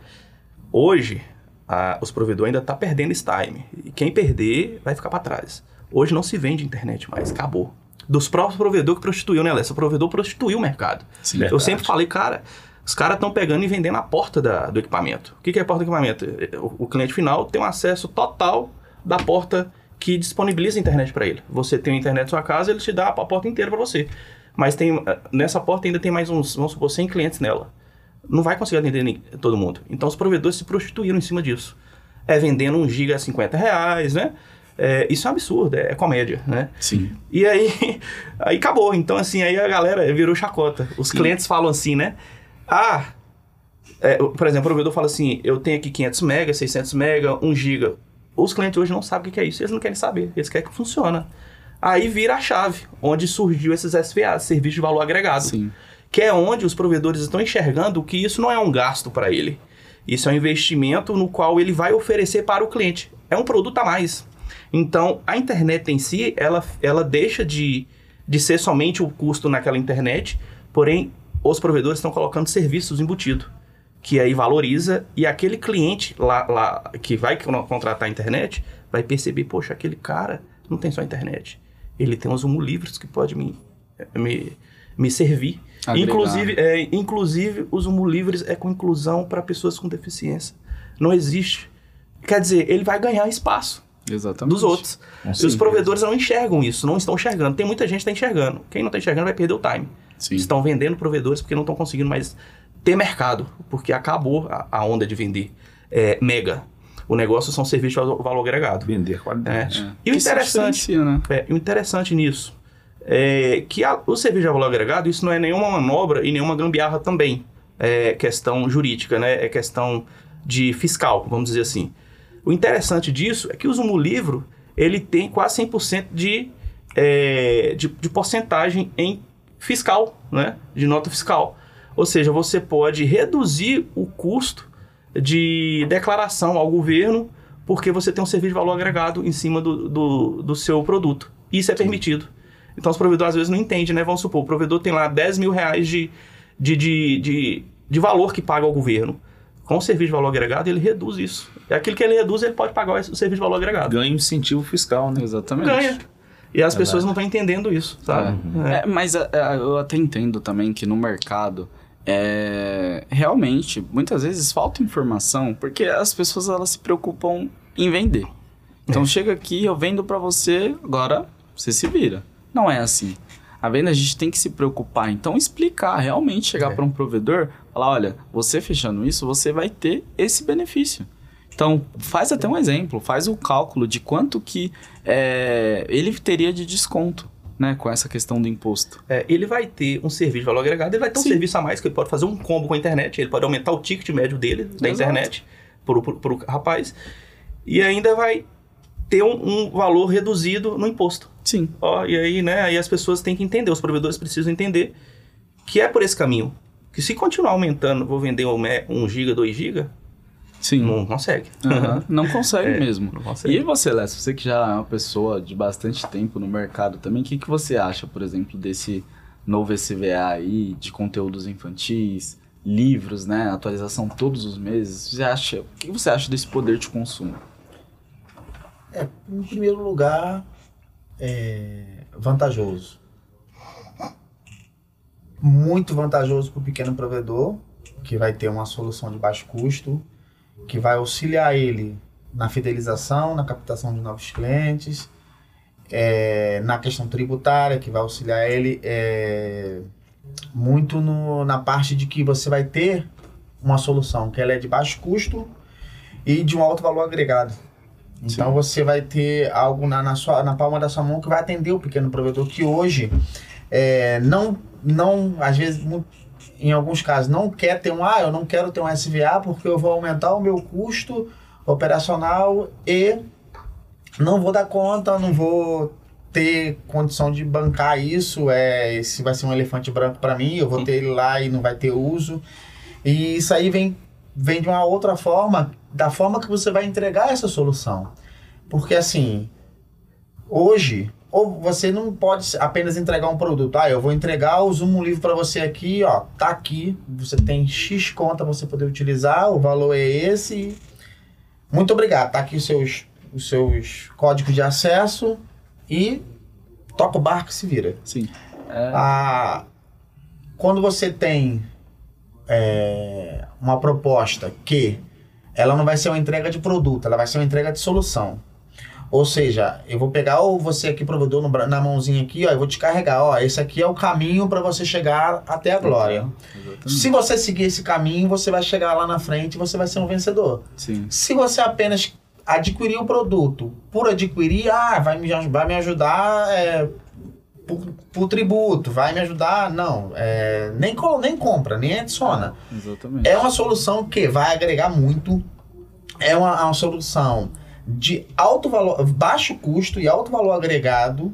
Hoje, a- os provedores ainda estão perdendo esse time. E quem perder vai ficar para trás. Hoje não se vende internet mais, acabou. Dos próprios provedores que prostituiu, né, Alessa? O provedor prostituiu o mercado. Sim. Eu Verdade. sempre falei, cara, os caras estão pegando e vendendo a porta da- do equipamento. O que, que é a porta do equipamento? O, o cliente final tem um acesso total da porta que disponibiliza a internet para ele. Você tem a internet na sua casa, ele te dá a porta inteira para você. Mas tem eh, nessa porta ainda tem mais uns, vamos supor, 100 clientes nela. Não vai conseguir atender todo mundo. Então os provedores se prostituíram em cima disso. É vendendo um giga a 50 reais, né? É, isso é um absurdo, é, é comédia, né? Sim. E aí, aí acabou. Então, assim, aí a galera virou chacota. Os clientes falam assim, né? Ah, é, por exemplo, o provedor fala assim, eu tenho aqui 500 mega, 600 mega, 1 giga. Os clientes hoje não sabem o que é isso, eles não querem saber, eles querem que funciona. Aí vira a chave, onde surgiu esses SVAs, Serviço de Valor Agregado. Sim. Que é onde os provedores estão enxergando que isso não é um gasto para ele. Isso é um investimento no qual ele vai oferecer para o cliente. É um produto a mais. Então, a internet em si, ela, ela deixa de, de ser somente o custo naquela internet, porém, os provedores estão colocando serviços embutidos, que aí valoriza, e aquele cliente lá, lá que vai con- contratar a internet vai perceber, poxa, aquele cara não tem só internet, ele tem uns livros que pode me, me, me servir. Agregar. Inclusive, é, inclusive, os Humo Livres é com inclusão para pessoas com deficiência. Não existe. Quer dizer, ele vai ganhar espaço Exatamente. dos outros. Com E os provedores não enxergam isso, não estão enxergando. Tem muita gente que está enxergando. Quem não está enxergando vai perder o time. Sim. Estão vendendo provedores porque não estão conseguindo mais ter mercado, porque acabou a, a onda de vender é, mega. O negócio são serviços de valor agregado. Vender É. qualidade. E o Que se interessante, né? é, e o interessante nisso é que a- o serviço de valor agregado, isso não é nenhuma manobra e nenhuma gambiarra também. É questão jurídica, né? É questão de fiscal, vamos dizer assim. O interessante disso é que o Zumo Livro, ele tem quase 100% de, é, de, de porcentagem em fiscal, né? De nota fiscal. Ou seja, você pode reduzir o custo de declaração ao governo porque você tem um serviço de valor agregado em cima do, do, do seu produto. Isso é permitido. Então os provedores às vezes não entendem, né? Vamos supor, o provedor tem lá 10 mil reais de, de, de, de, de valor que paga ao governo. Com o serviço de valor agregado, ele reduz isso. É aquilo que ele reduz, ele pode pagar o serviço de valor agregado. Ganha incentivo fiscal, né? Exatamente. Ganha. E as pessoas não estão entendendo isso, sabe? É. É, mas é, é, eu até entendo também que no mercado é, realmente muitas vezes falta informação porque as pessoas elas se preocupam em vender. Então chega aqui, eu vendo pra você, agora você se vira. Não é assim. A venda a gente tem que se preocupar, então explicar, realmente chegar É. pra um provedor, Falar, olha, você fechando isso, você vai ter esse benefício. Então, faz até um exemplo, faz o cálculo de quanto que é, ele teria de desconto, né, com essa questão do imposto. É, ele vai ter um serviço de valor agregado, ele vai ter um Sim. serviço a mais, que ele pode fazer um combo com a internet, ele pode aumentar o ticket médio dele, da Exato. internet, pro, pro rapaz, e ainda vai ter um, um valor reduzido no imposto. Sim. Ó, e aí, né, aí as pessoas têm que entender, os provedores precisam entender que é por esse caminho. Que se continuar aumentando, vou vender um, um giga, 2 giga, Sim. não consegue. Aham, Não consegue É, mesmo. não consegue. E você, Lécio, você que já é uma pessoa de bastante tempo no mercado também, o que, que você acha, por exemplo, desse novo SVA aí, de conteúdos infantis, livros, né? Atualização todos os meses. Você acha, o que você acha desse poder de consumo? É, em primeiro lugar, é vantajoso. Muito vantajoso para o pequeno provedor, que vai ter uma solução de baixo custo, que vai auxiliar ele na fidelização, na captação de novos clientes, é, na questão tributária, que vai auxiliar ele é, muito no- na parte de que você vai ter uma solução que ela é de baixo custo e de um alto valor agregado. Então você vai ter algo na, na, sua, na palma da sua mão que vai atender o pequeno provedor que hoje é, não, não, às vezes, mu- em alguns casos, não quer ter um, ah, eu não quero ter um SVA porque eu vou aumentar o meu custo operacional e não vou dar conta, não vou ter condição de bancar isso, é, esse vai ser um elefante branco para mim, eu vou ter ele lá e não vai ter uso. E isso aí vem, vem de uma outra forma, da forma que você vai entregar essa solução. Porque assim, hoje, ou você não pode apenas entregar um produto. Ah, eu vou entregar o Zoom um livro para você aqui, ó, tá aqui, você tem X conta pra você poder utilizar, o valor é esse. Muito obrigado, tá aqui os seus, os seus códigos de acesso e toca o barco e se vira. Sim. É, Ah, quando você tem é, uma proposta que ela não vai ser uma entrega de produto, ela vai ser uma entrega de solução. Ou seja, eu vou pegar ou você aqui, provedor, na mãozinha aqui, ó, eu vou te carregar, ó, esse aqui é o caminho para você chegar até a glória. exatamente. Se você seguir esse caminho, você vai chegar lá na frente e você vai ser um vencedor. Sim. Se você apenas adquirir o produto por adquirir, ah, vai me, vai me ajudar é, por, por tributo, vai me ajudar, não, é, nem, nem compra, nem adiciona. Exatamente. É uma solução que vai agregar muito, é uma, é uma solução de alto valor, baixo custo e alto valor agregado,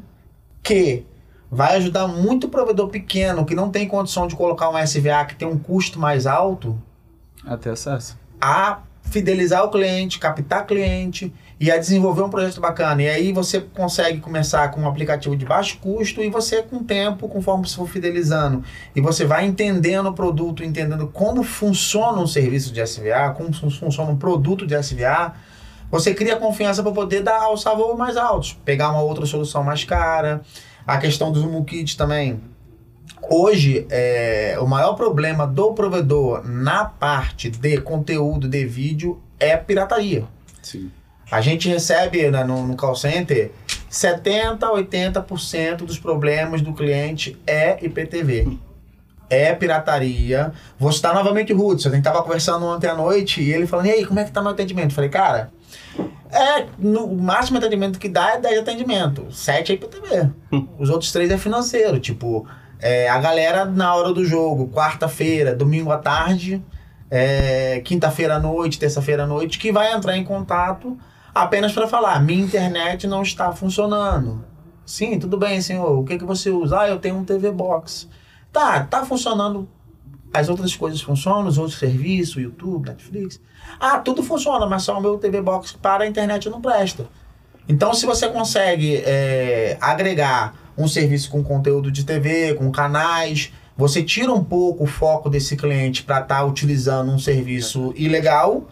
que vai ajudar muito o provedor pequeno que não tem condição de colocar um SVA que tem um custo mais alto, Até acesso. a fidelizar o cliente, captar cliente e a desenvolver um projeto bacana. E aí você consegue começar com um aplicativo de baixo custo e você com o tempo, conforme você for fidelizando, e você vai entendendo o produto, entendendo como funciona um serviço de SVA, como fun- funciona um produto de SVA, você cria confiança para poder dar alçar voos mais altos, pegar uma outra solução mais cara. A questão do Zoom Kit também. Hoje, é, o maior problema do provedor na parte de conteúdo de vídeo é a pirataria. Sim. A gente recebe né, no, no call center 70% a 80% dos problemas do cliente é IPTV. É pirataria. Vou citar novamente o Hudson. A gente tava conversando ontem à noite e ele falando: E aí, como é que tá meu atendimento? Eu falei, cara, é, no o máximo atendimento que dá é 10 atendimento. 7 é IPTV. Os outros três é financeiro. Tipo, é, a galera na hora do jogo, quarta-feira, domingo à tarde, é, quinta-feira à noite, terça-feira à noite, que vai entrar em contato apenas para falar: minha internet não está funcionando. Sim, tudo bem, senhor. O que, que você usa? Ah, eu tenho um TV Box. Tá, tá funcionando. As outras coisas funcionam, os outros serviços, YouTube, Netflix. Ah, tudo funciona, mas só o meu TV Box para a internet não presta. Então, se você consegue é, agregar um serviço com conteúdo de TV, com canais, você tira um pouco o foco desse cliente para estar utilizando um serviço ilegal.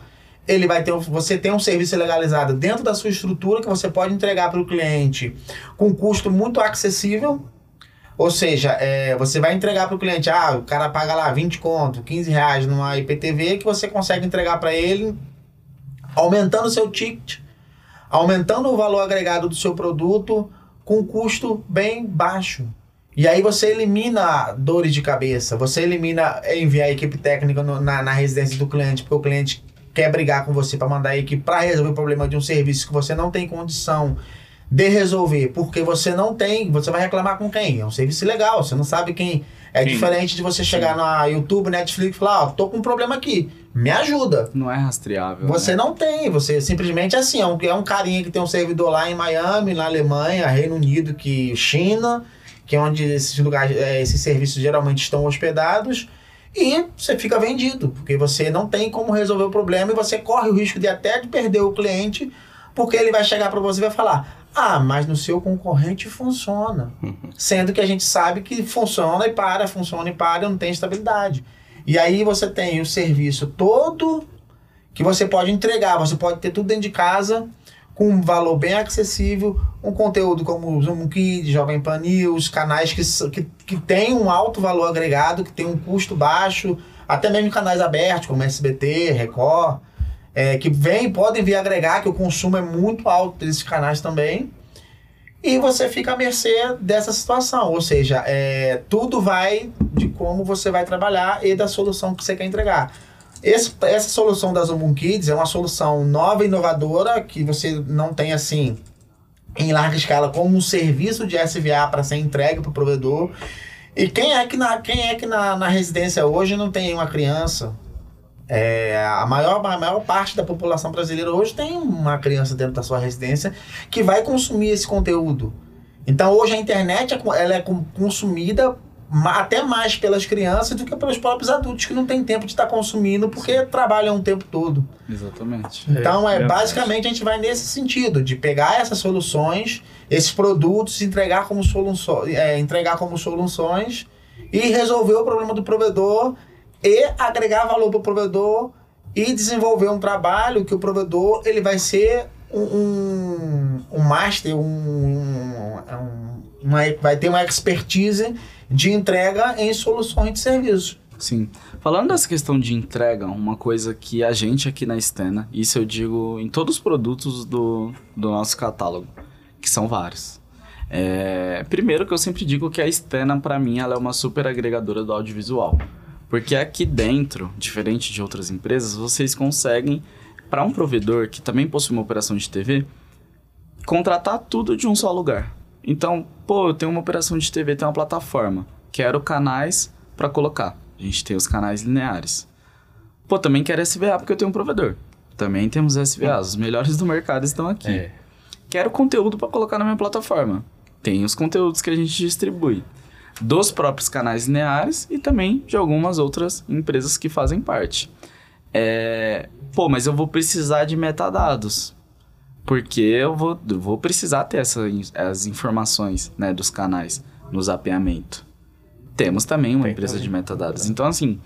Ele vai ter, um- você tem um serviço legalizado dentro da sua estrutura que você pode entregar para o cliente com custo muito acessível. Ou seja, é, você vai entregar para o cliente, ah, o cara paga lá 20 conto, 15 reais numa IPTV que você consegue entregar para ele aumentando o seu ticket, aumentando o valor agregado do seu produto com custo bem baixo. E aí você elimina dores de cabeça, você elimina enviar a equipe técnica no- na, na residência do cliente, porque o cliente quer brigar com você para mandar a equipe para resolver o problema de um serviço que você não tem condição de resolver, porque você não tem, você vai reclamar com quem? É um serviço legal, você não sabe quem. É Quem? diferente de você chegar na YouTube, Netflix e falar, ó, tô com um problema aqui, me ajuda. Não é rastreável. Você né? não tem, você simplesmente é assim, é um, é um carinha que tem um servidor lá em Miami, na Alemanha, Reino Unido, que China, que é onde esses lugares, é, esses serviços geralmente estão hospedados, e você fica vendido, porque você não tem como resolver o problema e você corre o risco de até de perder o cliente, porque ele vai chegar para você e vai falar: "Ah, mas no seu concorrente funciona". Sendo que a gente sabe que funciona e para, funciona e para, não tem estabilidade. E aí você tem o serviço todo que você pode entregar, você pode ter tudo dentro de casa com um valor bem acessível, um conteúdo como o Zoom Kids, Jovem Pan News, canais que, que, que tem um alto valor agregado, que tem um custo baixo, até mesmo canais abertos como SBT, Record, é, que vem, podem vir agregar, que o consumo é muito alto desses canais também. E você fica à mercê dessa situação, ou seja, é, tudo vai de como você vai trabalhar e da solução que você quer entregar. Esse- essa solução da Zoom Kids é uma solução nova e inovadora que você não tem assim em larga escala como um serviço de SVA para ser entregue para o provedor. E quem é que, na, quem é que na, na residência hoje não tem uma criança? É, a, maior, a maior parte da população brasileira hoje tem uma criança dentro da sua residência que vai consumir esse conteúdo. Então hoje a internet é ela é consumida até mais pelas crianças do que pelos próprios adultos que não têm tempo de estar consumindo porque trabalham o tempo todo. Exatamente. Então, é, verdade. basicamente a gente vai nesse sentido, de pegar essas soluções, esses produtos, entregar como, soluções, é, entregar como soluções e resolver o problema do provedor e agregar valor para o provedor e desenvolver um trabalho que o provedor ele vai ser um, um, master, um- um- uma, vai ter uma expertise de entrega em soluções de serviço. Sim. Falando dessa questão de entrega, uma coisa que a gente aqui na Stena, isso eu digo em todos os produtos do, do nosso catálogo, que são vários. É, primeiro que eu sempre digo que a Stena, para mim, ela é uma super agregadora do audiovisual. Porque aqui dentro, diferente de outras empresas, vocês conseguem, para um provedor que também possui uma operação de TV, contratar tudo de um só lugar. Então, pô, eu tenho uma operação de TV, tenho uma plataforma, quero canais para colocar. A gente tem os canais lineares. Pô, também quero SVA porque eu tenho um provedor. Também temos SVAs, os melhores do mercado estão aqui. É. Quero conteúdo para colocar na minha plataforma. Tem os conteúdos que a gente distribui dos próprios canais lineares e também de algumas outras empresas que fazem parte. É, Pô, mas eu vou precisar de metadados. Porque eu vou, eu vou precisar ter essa, in- as informações né, dos canais no zapeamento. Temos também uma Tem empresa também. de metadados. Então, assim,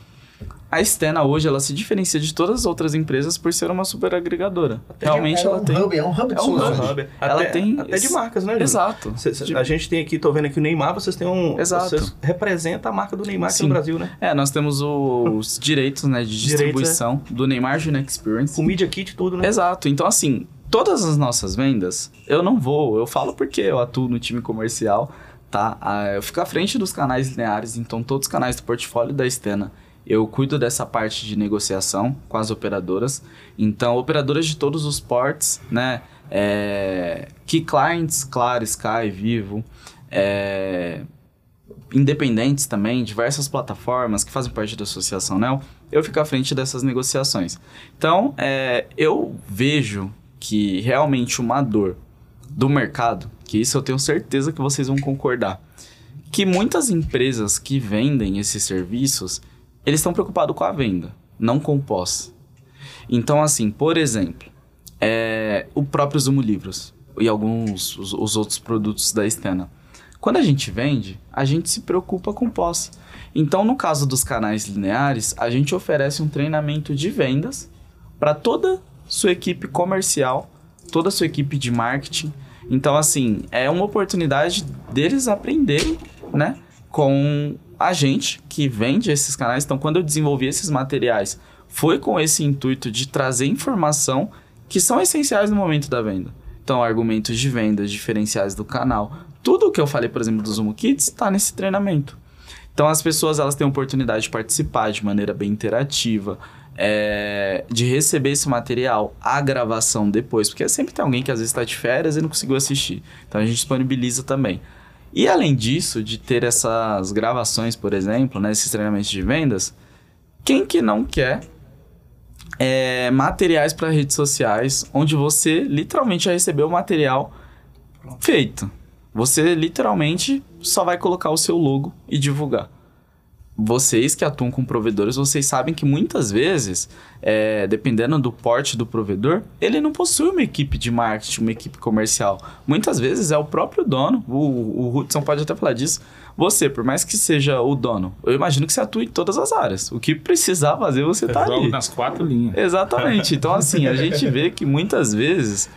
a Stena hoje ela se diferencia de todas as outras empresas por ser uma super agregadora. Realmente é ela um tem. hub, é um hub de É um hub. Até, Ela tem até esse- de marcas, né, Júlio? Exato. Cê- cê- De- A gente tem aqui, tô vendo aqui o Neymar, vocês têm um. Exato. Vocês representam a marca do Neymar aqui no Brasil, né? É, nós temos os direitos né, de Direitos, distribuição do Neymar Junior Experience. Com Media Kit e tudo, né? Exato. Então, assim, todas as nossas vendas, eu não vou, eu falo porque eu atuo no time comercial, tá? Ah, Eu fico à frente dos canais lineares, então todos os canais do portfólio da Stena, eu cuido dessa parte de negociação com as operadoras. Então, operadoras de todos os ports, né? É, Key Clients, Claro, Sky, Vivo, é, independentes também, diversas plataformas que fazem parte da associação NEL, eu fico à frente dessas negociações. Então, é, eu vejo que realmente uma dor do mercado, que isso eu tenho certeza que vocês vão concordar, que muitas empresas que vendem esses serviços, eles estão preocupados com a venda, não com o pós. Então, assim, por exemplo, é, o próprio Zumo Livros e alguns os, os outros produtos da Stena. Quando a gente vende, a gente se preocupa com pós. Então, no caso dos canais lineares, a gente oferece um treinamento de vendas para toda sua equipe comercial, toda sua equipe de marketing. Então, assim, é uma oportunidade deles aprenderem, né, com a gente que vende esses canais. Então, quando eu desenvolvi esses materiais, foi com esse intuito de trazer informação que são essenciais no momento da venda. Então, argumentos de vendas, diferenciais do canal. Tudo o que eu falei, por exemplo, do Zumo Kids, está nesse treinamento. Então, as pessoas elas têm a oportunidade de participar de maneira bem interativa, é, de receber esse material, a gravação depois, porque sempre tem alguém que às vezes está de férias e não conseguiu assistir. Então, a gente disponibiliza também. E além disso, de ter essas gravações, por exemplo, né, esses treinamentos de vendas, quem que não quer é, materiais para redes sociais, onde você literalmente já recebeu o material feito. Você literalmente só vai colocar o seu logo e divulgar. Vocês que atuam com provedores, vocês sabem que muitas vezes, é, dependendo do porte do provedor, ele não possui uma equipe de marketing, uma equipe comercial. Muitas vezes é o próprio dono, o, o Hudson pode até falar disso. Você, por mais que seja o dono, eu imagino que você atue em todas as áreas. O que precisar fazer, você tá Jogo ali. nas quatro linhas. Exatamente. Então, assim, a gente vê que muitas vezes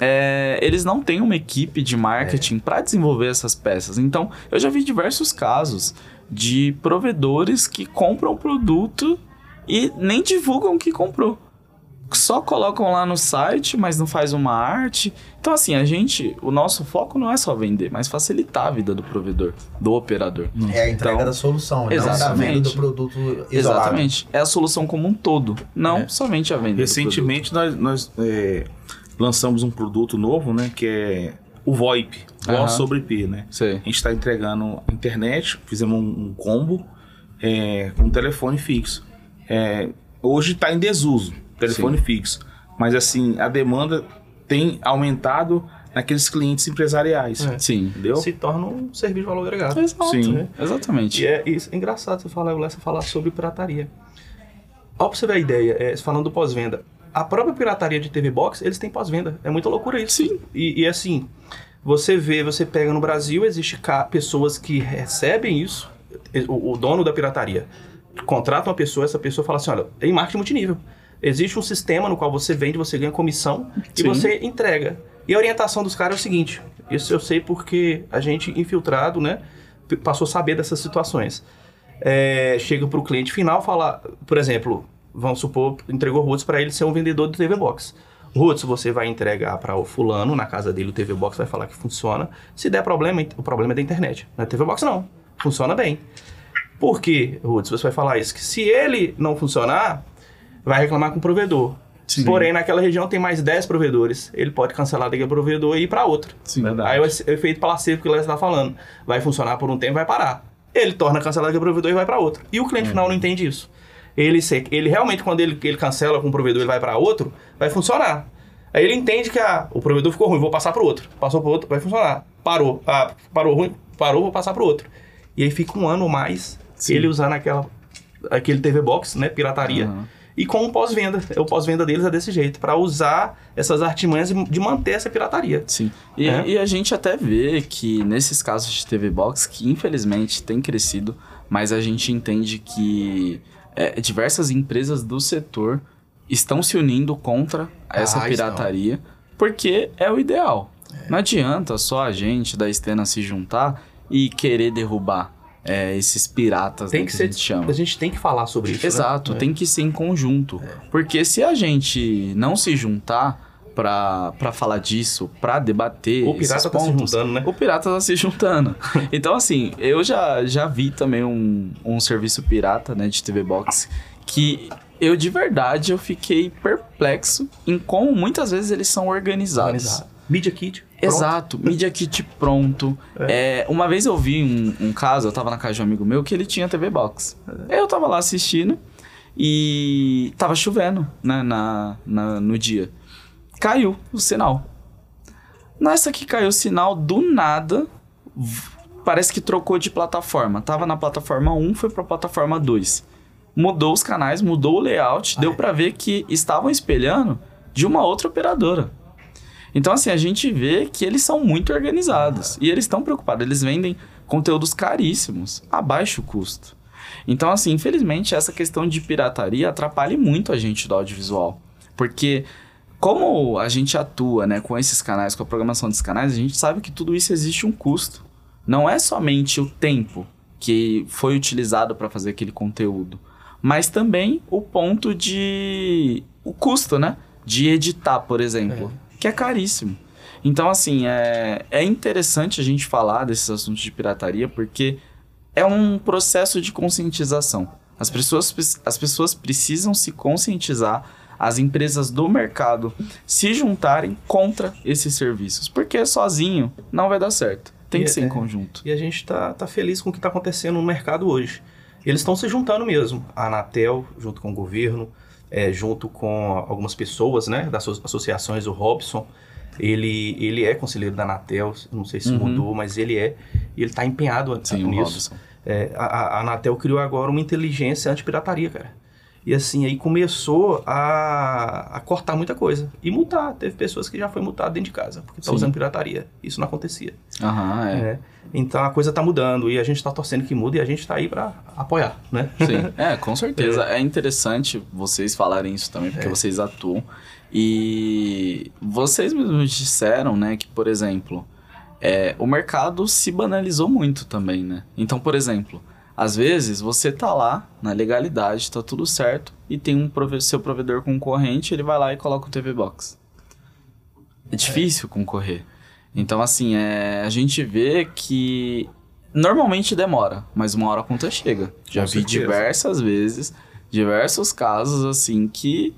é, eles não têm uma equipe de marketing para desenvolver essas peças. Então, eu já vi diversos casos de provedores que compram produto e nem divulgam que comprou. Só colocam lá no site, mas não faz uma arte. Então, assim, a gente, o nosso foco não é só vender, mas facilitar a vida do provedor, do operador. É a entrega Então, da solução, não da exatamente. venda do produto isolado. Exatamente. É a solução como um todo, não É. somente a venda. do Recentemente nós, nós, é, lançamos um produto novo, né? Que é o VoIP, Voz Aham. sobre IP, né? Sei. A gente está entregando internet, fizemos um, um combo é, com telefone fixo. É, hoje está em desuso, telefone fixo. Mas assim, a demanda tem aumentado naqueles clientes empresariais. É. Sim. Entendeu? Se torna um serviço de valor agregado. Exato. Sim. Exatamente. E é, isso é engraçado você falar, você falar sobre pirataria. Ó, pra você ver a ideia, é, falando do pós-venda. A própria pirataria de TV Box, eles têm pós-venda. É muita loucura isso. Sim. E, e assim, você vê, você pega no Brasil, existe pessoas que recebem isso, o, o dono da pirataria contrata uma pessoa, essa pessoa fala assim, olha, em marketing multinível. Existe um sistema no qual você vende, você ganha comissão e Sim. você entrega. E a orientação dos caras é o seguinte, isso eu sei porque a gente infiltrado, né, passou a saber dessas situações. É, chega para o cliente final fala, por exemplo, vamos supor, entregou o Roots para ele ser um vendedor do TV Box. Roots, você vai entregar para o fulano na casa dele o TV Box, vai falar que funciona. Se der problema, o problema é da internet. Na TV Box não, funciona bem. Por quê, Roots? Você vai falar isso, que se ele não funcionar, vai reclamar com o provedor. Sim. Porém, naquela região tem mais 10 provedores. Ele pode cancelar daquele provedor e ir para outro. Sim. Verdade. Aí o efeito placebo que o Léo está falando. Vai funcionar por um tempo vai parar. Ele torna cancelar aquele provedor e vai para outro. E o cliente final não entende isso. Ele, ele realmente, quando ele, ele cancela com um provedor e vai para outro, vai funcionar. Aí ele entende que ah, o provedor ficou ruim, vou passar para outro. Passou para outro, vai funcionar. Parou. Ah, parou ruim, parou, vou passar para outro. E aí fica um ano ou mais Sim. ele usando aquela, aquele TV Box, né? Pirataria. Aham. E com o pós-venda. O pós-venda deles é desse jeito, para usar essas artimanhas de- de manter essa pirataria. Sim. E, É. e a gente até vê que nesses casos de TV Box, que infelizmente tem crescido, mas a gente entende que é, diversas empresas do setor estão se unindo contra essa Ah, pirataria, porque é o ideal. Não adianta só a gente da Estena se juntar e querer derrubar é, esses piratas Tem né, que que, ser. a gente chama. A gente tem que falar sobre isso. né? Exato, É. tem que ser em conjunto. Porque se a gente não se juntar pra, pra falar disso, pra debater O pirata tá se pontos, juntando, né? o pirata tá se juntando. então, assim, eu já, já vi também um, um serviço pirata, né, de TV Box, que eu, de verdade, eu fiquei perplexo em como muitas vezes eles são organizados. Organizado. Media Kit. pronto. Exato, Media Kit pronto. É, uma vez eu vi um, um caso, eu tava na casa de um amigo meu que ele tinha TV Box. Eu tava lá assistindo e tava chovendo né, na, na- no dia. Caiu o sinal. Nessa que caiu o sinal, do nada, parece que trocou de plataforma. Tava na plataforma 1, foi pra plataforma 2. Mudou os canais, mudou o layout, deu pra ver que estavam espelhando de uma outra operadora. Então, assim, a gente vê que eles são muito organizados. E eles estão preocupados. Eles vendem conteúdos caríssimos, a baixo custo. Então, assim, infelizmente, essa questão de pirataria atrapalha muito a gente do audiovisual. Porque, como a gente atua né, com esses canais, com a programação desses canais, a gente sabe que tudo isso existe um custo. Não é somente o tempo que foi utilizado para fazer aquele conteúdo, mas também o ponto de. o custo, né? De editar, por exemplo, que é caríssimo. Então, assim, é, é interessante a gente falar desses assuntos de pirataria porque é um processo de conscientização. As pessoas, as pessoas precisam se conscientizar, as empresas do mercado se juntarem contra esses serviços, porque sozinho não vai dar certo. Tem E que ser é- em conjunto. E a gente tá, tá feliz com o que está acontecendo no mercado hoje. Eles estão se juntando mesmo. A Anatel, junto com o governo, é, junto com algumas pessoas, né, das asso- associações, o Robson. Ele, ele é conselheiro da Anatel, não sei se Uhum. mudou, mas ele é. E ele está empenhado Sim, nisso. É, a, a- a Anatel criou agora uma inteligência antipirataria, cara. E assim, aí começou a, a cortar muita coisa. E multar. Teve pessoas que já foi multado dentro de casa, porque tá Sim. usando pirataria. Isso não acontecia. Aham, é. É. Então a coisa tá mudando e a gente tá torcendo que mude e a gente tá aí pra apoiar, né? Sim, é, com certeza. É interessante vocês falarem isso também, porque É. vocês atuam. E vocês mesmos disseram, né, que, por exemplo, é, o mercado se banalizou muito também, né? Então, por exemplo, às vezes você tá lá na legalidade, tá tudo certo, e tem um prove seu provedor concorrente, ele vai lá e coloca o TV Box. É difícil concorrer. Então, assim, é, a gente vê que normalmente demora, mas uma hora a conta chega. Já Com vi certeza. diversas vezes, diversos casos, assim, que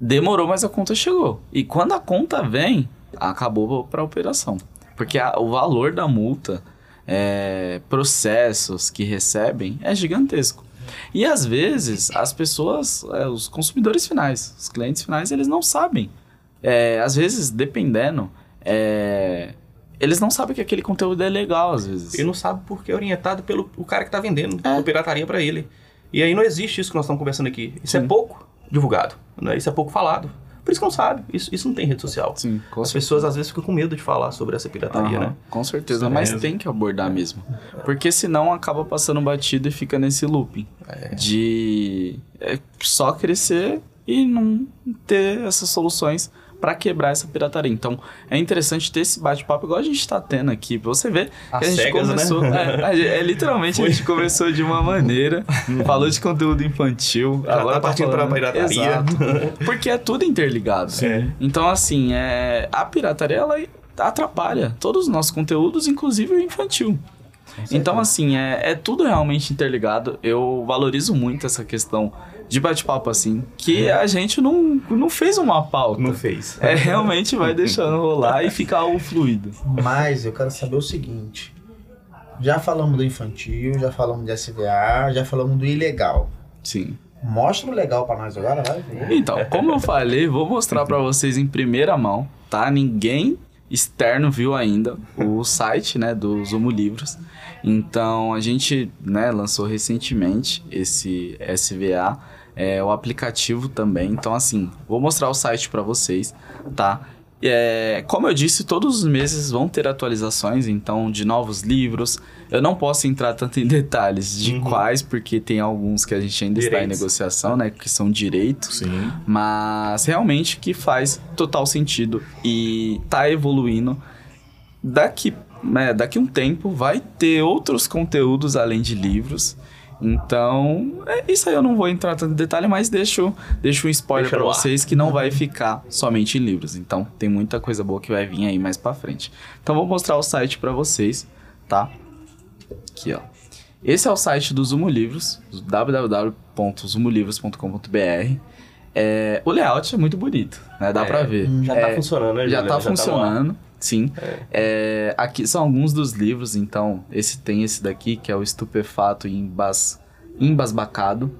demorou, mas a conta chegou. E quando a conta vem, acabou para a operação. Porque a- o valor da multa, é, processos que recebem, é gigantesco. E às vezes as pessoas, é, os consumidores finais, os clientes finais, eles não sabem. É, às vezes, dependendo, é, eles não sabem que aquele conteúdo é legal, às vezes. Ele não sabe porque é orientado pelo o cara que tá vendendo É. pirataria pra ele. E aí não existe isso que nós estamos conversando aqui. Isso é Sim. pouco divulgado, né? Isso é pouco falado. Por isso que não sabe. Isso, isso não tem rede social. Sim, com As pessoas às vezes ficam com medo de falar sobre essa pirataria, Aham, né? Com certeza, mas mesmo. tem que abordar mesmo. Porque senão acaba passando batido e fica nesse looping É. de é, só crescer e não ter essas soluções para quebrar essa pirataria. Então, é interessante ter esse bate-papo igual a gente tá tendo aqui. Você ver que Às a gente cegas, né? começou. É, a gente- é, literalmente, a gente começou de uma maneira, falou de conteúdo infantil, Já agora tá partindo pra falando- pirataria. Exato. Porque é tudo interligado. Sim. Então, assim, é, a pirataria ela atrapalha todos os nossos conteúdos, inclusive o infantil. Então, assim, é, é tudo realmente interligado. Eu valorizo muito essa questão de bate-papo, assim, que a gente não, não fez uma pauta. Não fez. É, realmente vai deixando rolar e ficar algo fluido. Mas eu quero saber o seguinte. Já falamos do infantil, já falamos de SVA, já falamos do ilegal. Sim. Mostra o legal pra nós agora, vai ver. Então, como eu falei, vou mostrar pra vocês em primeira mão, tá? Ninguém externo viu ainda o site, né, do Zumo Livros. Então, a gente, né, lançou recentemente esse SVA, é, o aplicativo também. Então, assim, vou mostrar o site pra vocês, tá? É, como eu disse, todos os meses vão ter atualizações, então, de novos livros. Eu não posso entrar tanto em detalhes de Uhum. quais, porque tem alguns que a gente ainda está em Direitos. negociação, né? Que são direitos. Sim. Mas realmente que faz total sentido e tá evoluindo. Daqui, né, daqui um tempo vai ter outros conteúdos além de livros. Então, é, isso aí eu não vou entrar tanto em detalhe, mas deixo, deixo um spoiler ar. vocês que não vai ficar somente em livros. Então, tem muita coisa boa que vai vir aí mais pra frente. Então, vou mostrar o site pra vocês, tá? Aqui, ó. Esse é o site do Zumo Livros, www.zumolivros.com.br. É, o layout é muito bonito, né? Dá É, pra ver. Já É, tá funcionando, né, já tá no ar. funcionando, sim. É, aqui são alguns dos livros, então, esse tem esse daqui, que é o Estupefato e Embas, Embasbacado.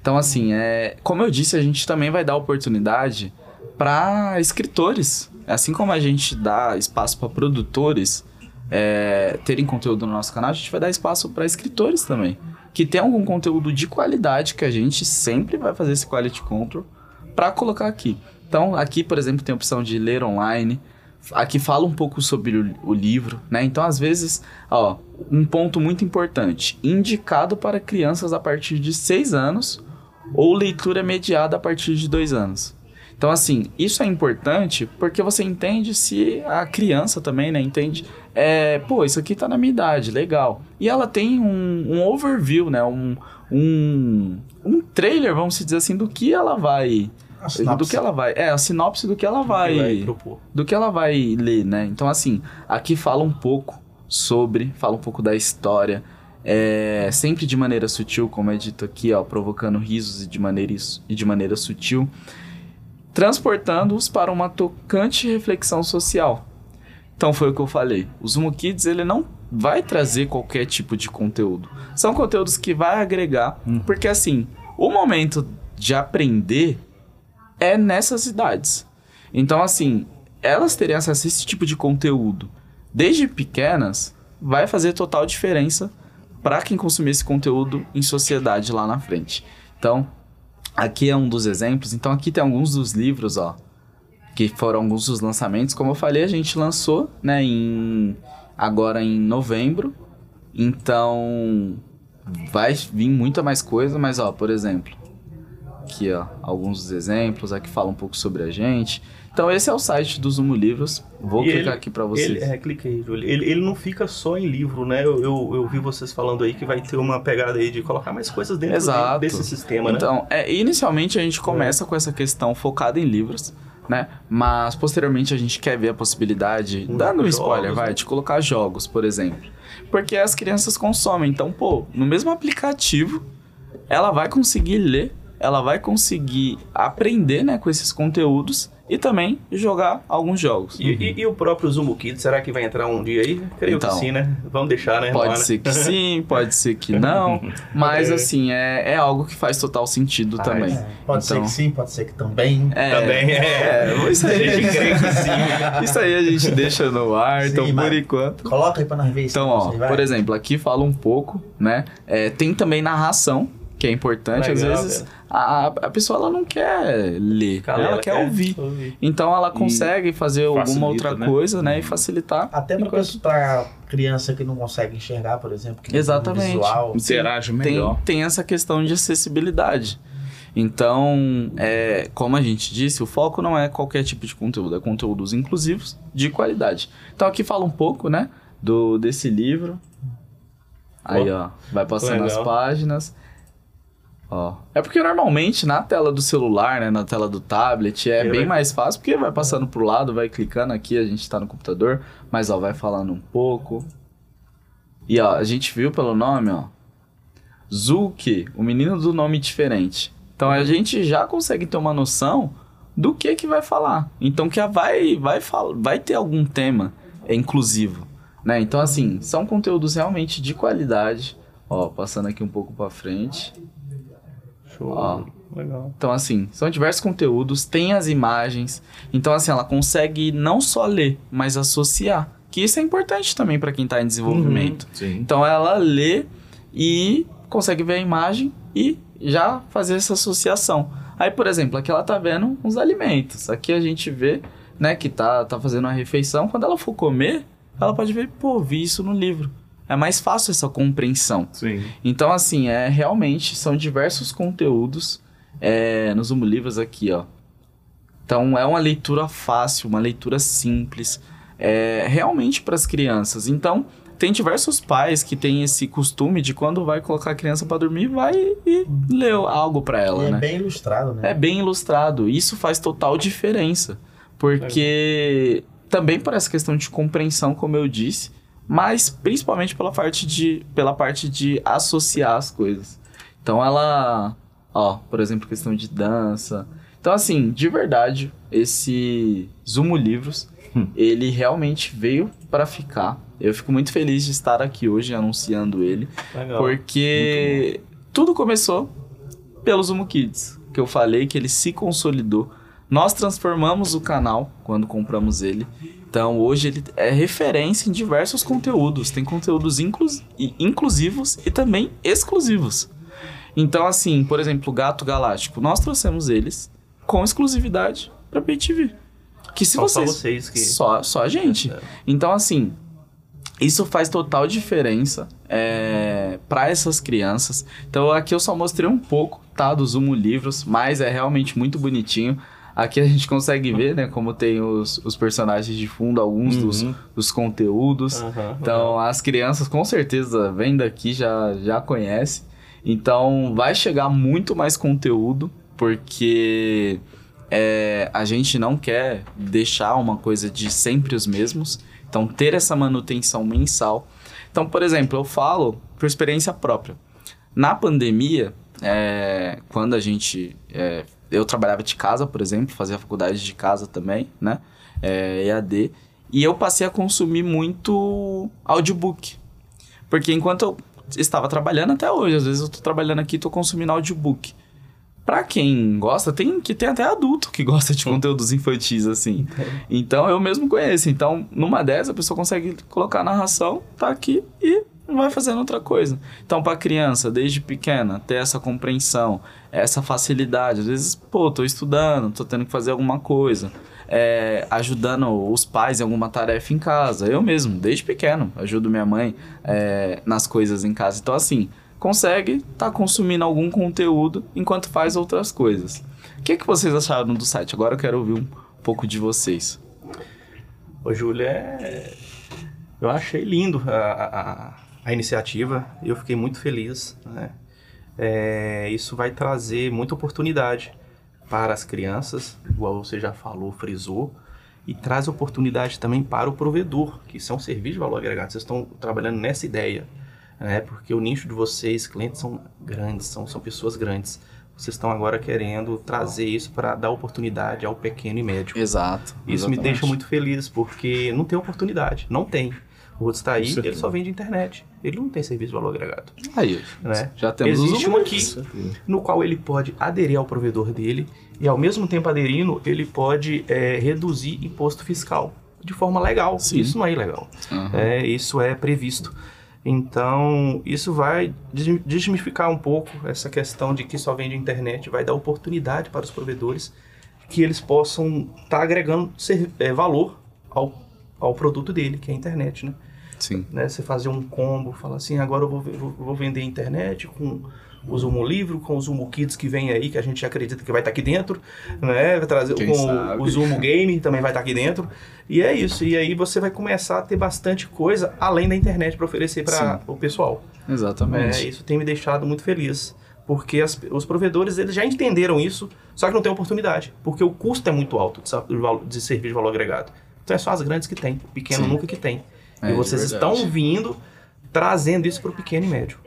Então, assim, é, como eu disse, a gente também vai dar oportunidade para escritores. Assim como a gente dá espaço para produtores é, terem conteúdo no nosso canal, a gente vai dar espaço para escritores também. Que tem algum conteúdo de qualidade que a gente sempre vai fazer esse quality control para colocar aqui. Então, aqui, por exemplo, tem a opção de ler online. Aqui fala um pouco sobre o, o livro, né? Então, às vezes, ó, um ponto muito importante: indicado para crianças a partir de 6 anos ou leitura mediada a partir de 2 anos. Então, assim, isso é importante porque você entende se a criança também, né, entende, é, pô, isso aqui tá na minha idade, legal. E ela tem um, um overview, né, um, um, um trailer, vamos dizer assim, do que ela vai. Do que ela vai, é a sinopse do que ela vai, vai propor. do que ela vai ler, né? Então assim, aqui fala um pouco sobre, fala um pouco da história, é, sempre de maneira sutil, como é dito aqui, ó, provocando risos e de maneira e de maneira sutil, transportando-os para uma tocante reflexão social. Então foi o que eu falei. O Zumo Kids ele não vai trazer qualquer tipo de conteúdo. São conteúdos que vai agregar, porque assim, o momento de aprender é nessas idades. Então assim, elas terem acesso a esse tipo de conteúdo desde pequenas vai fazer total diferença para quem consumir esse conteúdo em sociedade lá na frente. Então, aqui é um dos exemplos. Então, aqui tem alguns dos livros, ó, que foram alguns dos lançamentos. Como eu falei, a gente lançou, né, em agora em novembro. Então, vai vir muita mais coisa, mas ó, por exemplo, aqui ó, alguns dos exemplos, aqui fala um pouco sobre a gente. Então, esse é o site do Zumo Livros. Vou E clicar ele- aqui para vocês. Ele, é, clica aí, Júlio. Ele, ele não fica só em livro, né? Eu, eu, eu vi vocês falando aí que vai ter uma pegada aí de colocar mais coisas dentro Exato. de- desse sistema, né? Então, é, inicialmente a gente começa com essa questão focada em livros, né? Mas posteriormente a gente quer ver a possibilidade, Um dando um jogos, spoiler, vai, né? de colocar jogos, por exemplo. Porque as crianças consomem. Então, pô, no mesmo aplicativo, ela vai conseguir ler, ela vai conseguir aprender, né, com esses conteúdos e também jogar alguns jogos. E, e- e o próprio Zumo Kids, será que vai entrar um dia aí? Creio Então, que sim, né? Vamos deixar, né? Pode ser que sim, pode ser que não, mas É. assim, é, é algo que faz total sentido Ah, também. é. Pode ser Então- que sim, pode ser que também. É, Também é. É, isso aí, A gente crê que sim. isso aí a gente deixa no ar, Sim, então por enquanto. Coloca aí pra nós ver isso. Então, ó, por exemplo, aqui fala um pouco, né? É, tem também narração, que é importante. Às Legal, vezes velho. a, a pessoa ela não quer ler, Cara, ela, quer ouvir. Então ela consegue fazer alguma facilita, outra né? coisa, né? E facilitar. Até enquanto- pra criança que não consegue enxergar, por exemplo, que tem Exatamente. visual. Interage tem, melhor. tem essa questão de acessibilidade. Então, é, como a gente disse, o foco não é qualquer tipo de conteúdo, é conteúdos inclusivos de qualidade. Então aqui fala um pouco, né, do desse livro. Aí, ó, vai passando as legal. páginas. Ó. É porque normalmente na tela do celular, né, na tela do tablet, é Ele bem vai- mais fácil, porque vai passando pro lado, vai clicando aqui, a gente tá no computador, mas ó, vai falando um pouco. E ó, a gente viu pelo nome, ó, Zuki, o menino do nome diferente. Então a gente já consegue ter uma noção do que que vai falar. Então que vai vai vai ter algum tema é inclusivo, né? Então assim, são conteúdos realmente de qualidade. Ó, passando aqui um pouco pra frente. Show. Ó. Legal. Então, assim, são diversos conteúdos, tem as imagens. Então, assim, ela consegue não só ler, mas associar. Que isso é importante também para quem está em desenvolvimento. Sim. Então, ela lê e consegue ver a imagem e já fazer essa associação. Aí, por exemplo, aqui ela tá vendo uns alimentos. Aqui a gente vê, né, que tá, tá fazendo uma refeição. Quando ela for comer, ela pode ver, pô, vi isso no livro. É mais fácil essa compreensão. Sim. Então, assim, é realmente são diversos conteúdos é, nos Livros aqui, ó. Então, é uma leitura fácil, uma leitura simples, é, realmente para as crianças. Então, tem diversos pais que têm esse costume de quando vai colocar a criança para dormir, vai e lê algo para ela, E é né? bem ilustrado, né? É bem ilustrado. Isso faz total diferença. Porque também por essa questão de compreensão, como eu disse, mas principalmente pela parte de, pela parte de associar as coisas. Então ela, ó, por exemplo, questão de dança. Então assim, de verdade, esse Zumo Livros, ele realmente veio para ficar. Eu fico muito feliz de estar aqui hoje anunciando ele. Legal. Porque tudo começou pelo Zumo Kids, que eu falei que ele se consolidou. Nós transformamos o canal quando compramos ele. Então hoje ele é referência em diversos conteúdos. Tem conteúdos inclus inclusivos e também exclusivos. Então, assim, por exemplo, o Gato Galáctico, nós trouxemos eles com exclusividade para PayTV. Que se Só, só vocês vocês que. só, só a gente. É. Então, assim, isso faz total diferença é, para essas crianças. Então, aqui eu só mostrei um pouco, tá? Do Zumo Livros, mas é realmente muito bonitinho. Aqui a gente consegue ver, né? Como tem os, os personagens de fundo, alguns dos, Uhum. dos conteúdos. Aham, Então, as crianças com certeza vêm daqui, já, já conhecem. Então, vai chegar muito mais conteúdo, porque é, a gente não quer deixar uma coisa de sempre os mesmos. Então, ter essa manutenção mensal. Então, por exemplo, eu falo por experiência própria. Na pandemia, é, quando a gente. é, eu trabalhava de casa, por exemplo, fazia faculdade de casa também, né? É, EAD. E eu passei a consumir muito audiobook. Porque enquanto eu estava trabalhando até hoje, às vezes eu tô trabalhando aqui e tô consumindo audiobook. Pra quem gosta, tem que tem até adulto que gosta de conteúdos infantis, assim. Então eu mesmo conheço. Então, numa dessas, a pessoa consegue colocar a narração, tá aqui e vai fazendo outra coisa. Então, pra criança, desde pequena, ter essa compreensão, essa facilidade. Às vezes, pô, tô estudando, tô tendo que fazer alguma coisa. é, ajudando os pais em alguma tarefa em casa. Eu mesmo, desde pequeno, ajudo minha mãe é, nas coisas em casa. Então, assim, consegue estar consumindo algum conteúdo enquanto faz outras coisas. O que, que vocês acharam do site? Agora eu quero ouvir um pouco de vocês. Ô, Júlia, é... eu achei lindo a, a iniciativa. Eu fiquei muito feliz. Né? É, isso vai trazer muita oportunidade para as crianças, igual você já falou, frisou, e traz oportunidade também para o provedor, que isso é um serviço de valor agregado. Vocês estão trabalhando nessa ideia, né? porque o nicho de vocês, clientes, são grandes, são, são pessoas grandes. Vocês estão agora querendo trazer isso para dar oportunidade ao pequeno e médio. Exato. Isso me deixa muito feliz, porque não tem oportunidade, não tem. O outro está aí, ele só vende internet. Ele não tem serviço de valor agregado. Aí, Né? já temos Existe um aqui no qual ele pode aderir ao provedor dele e, ao mesmo tempo aderindo, ele pode é, reduzir imposto fiscal de forma legal. Sim. Isso não é ilegal. Aham. É, isso é previsto. Então, isso vai des- desmistificar um pouco essa questão de que só vende internet, vai dar oportunidade para os provedores que eles possam estar agregando ser- é, valor ao, ao produto dele, que é a internet, né? Sim. né? Você fazer um combo, falar assim, agora eu vou, vou, vender internet com o Zumo Livro, com o Zumo Kids que vem aí, que a gente acredita que vai estar aqui dentro, né? Vai trazer Quem com sabe? o Zumo Game também vai estar aqui dentro. E é isso. E aí você vai começar a ter bastante coisa além da internet para oferecer para o pessoal. Exatamente. É, isso tem me deixado muito feliz. Porque as- os provedores eles já entenderam isso, só que não tem oportunidade. Porque o custo é muito alto de, de valo- de valor agregado. Então é só as grandes que tem, pequeno Sim. nunca que tem. É, e vocês estão vindo trazendo isso para o pequeno e médio.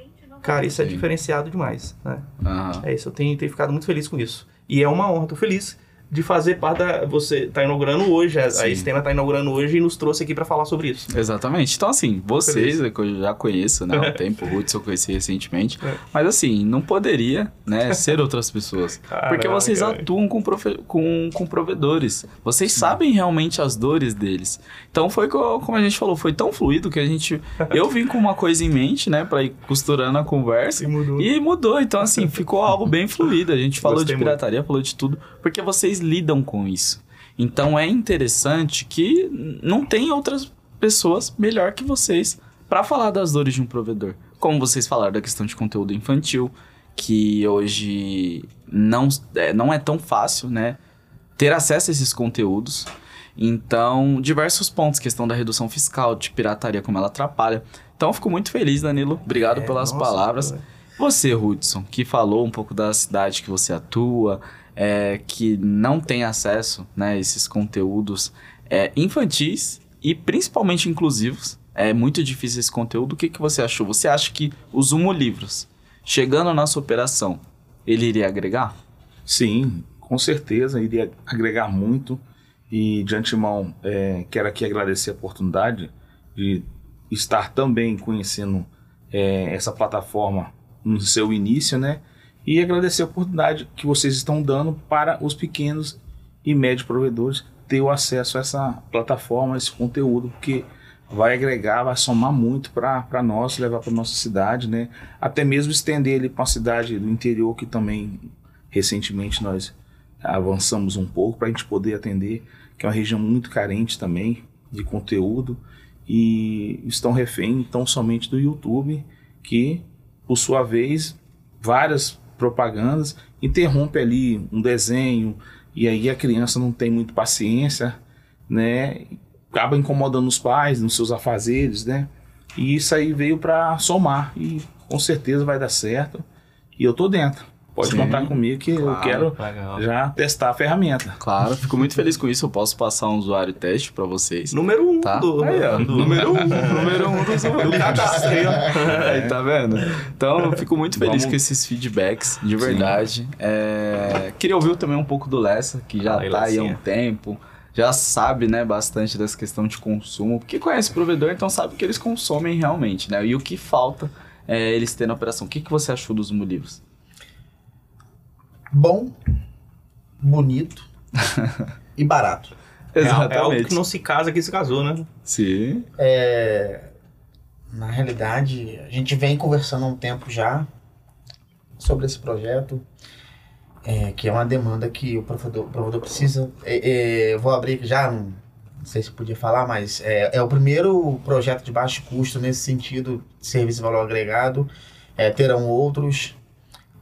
Cara, isso é Sim. diferenciado demais. Né? Aham. É isso, eu tenho, tenho ficado muito feliz com isso. E é uma honra, tô feliz de fazer parte da. Você tá inaugurando hoje, a, a Sim. Estena tá inaugurando hoje e nos trouxe aqui para falar sobre isso. Exatamente. Então, assim, vocês, que eu já conheço né, há um tempo, o Hudson eu conheci recentemente, É. mas assim, não poderia né, ser outras pessoas. porque Caraca, vocês velho. atuam com, profe- com, com provedores. Vocês sabem realmente as dores deles. Então foi co- como a gente falou, foi tão fluido que a gente. Eu vim com uma coisa em mente, né, pra ir costurando a conversa. E mudou. E mudou, então assim, ficou algo bem fluido. A gente falou Gostei de pirataria, falou de tudo, porque vocês lidam com isso. Então é interessante que não tem outras pessoas melhor que vocês para falar das dores de um provedor. Como vocês falaram da questão de conteúdo infantil, que hoje não é, não é tão fácil, né? Ter acesso a esses conteúdos. Então, diversos pontos, questão da redução fiscal, de pirataria, como ela atrapalha. Então, eu fico muito feliz, Danilo. Obrigado É, pelas nossa, palavras. velho. Você, Hudson, que falou um pouco da cidade que você atua, é, que não tem acesso né, a esses conteúdos é, infantis e principalmente inclusivos. É muito difícil esse conteúdo. O que, que você achou? Você acha que o Zumo Livros, chegando na sua operação, ele iria agregar? Sim, com certeza iria agregar muito. E de antemão, é, quero aqui agradecer a oportunidade de estar também conhecendo é, essa plataforma no seu início, né? E agradecer a oportunidade que vocês estão dando para os pequenos e médios provedores ter o acesso a essa plataforma, a esse conteúdo, porque vai agregar, vai somar muito para nós, levar para nossa cidade, né? Até mesmo estender ele para uma cidade do interior que também recentemente nós avançamos um pouco para a gente poder atender, que é uma região muito carente também de conteúdo e estão refém então somente do YouTube, que por sua vez várias propagandas interrompe ali um desenho e aí a criança não tem muito paciência, né? Acaba incomodando os pais nos seus afazeres, né? E isso aí veio para somar e com certeza vai dar certo. E eu tô dentro. Pode Sim. contar comigo que eu Claro. quero Legal. já testar a ferramenta. Claro, fico muito feliz com isso. Eu posso passar um usuário teste pra vocês. Número um Tá? do, Aí, ó, do- número um, número um do usuário. aí, ó. Aí, tá vendo? Então, eu fico muito feliz Vamos- com esses feedbacks, de verdade. É, Queria ouvir também um pouco do Lessa, que já Aí, tá aí há um tempo, já sabe, né, bastante dessa questão de consumo, porque conhece o provedor, então sabe que eles consomem realmente, né? E o que falta é eles terem na operação. O que, que você achou dos Mulivos? Bom, bonito e barato. É, é algo que não se casa que se casou, né? Sim. É, na realidade, a gente vem conversando há um tempo já sobre esse projeto, é, que é uma demanda que o provedor, o provedor precisa. É, é, eu vou abrir aqui já, não, não sei se podia falar, mas é, é o primeiro projeto de baixo custo nesse sentido de serviço de valor agregado. É, terão outros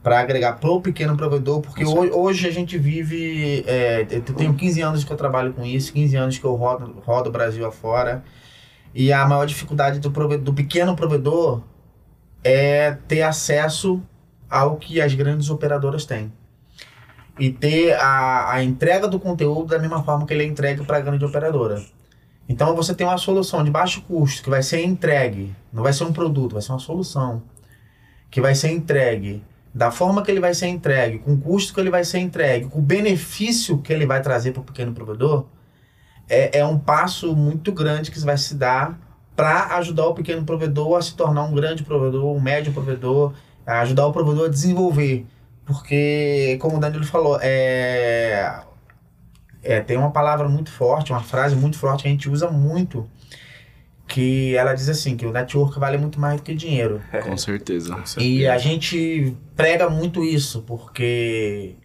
para agregar para o pequeno provedor, porque Com hoje, hoje a gente vive. É, eu tenho 15 anos que eu trabalho com isso, 15 anos que eu rodo, rodo o Brasil afora. E a maior dificuldade do, prove- do pequeno provedor é ter acesso ao que as grandes operadoras têm. E ter a, a entrega do conteúdo da mesma forma que ele é entregue para a grande operadora. Então você tem uma solução de baixo custo que vai ser entregue, não vai ser um produto, vai ser uma solução que vai ser entregue da forma que ele vai ser entregue, com o custo que ele vai ser entregue, com o benefício que ele vai trazer para o pequeno provedor, é, é um passo muito grande que vai se dar para ajudar o pequeno provedor a se tornar um grande provedor, um médio provedor, a ajudar o provedor a desenvolver. Porque, como o Danilo falou, é, é, tem uma palavra muito forte, uma frase muito forte que a gente usa muito, que ela diz assim, que o network vale muito mais do que dinheiro. Com certeza. E a gente prega muito isso, porque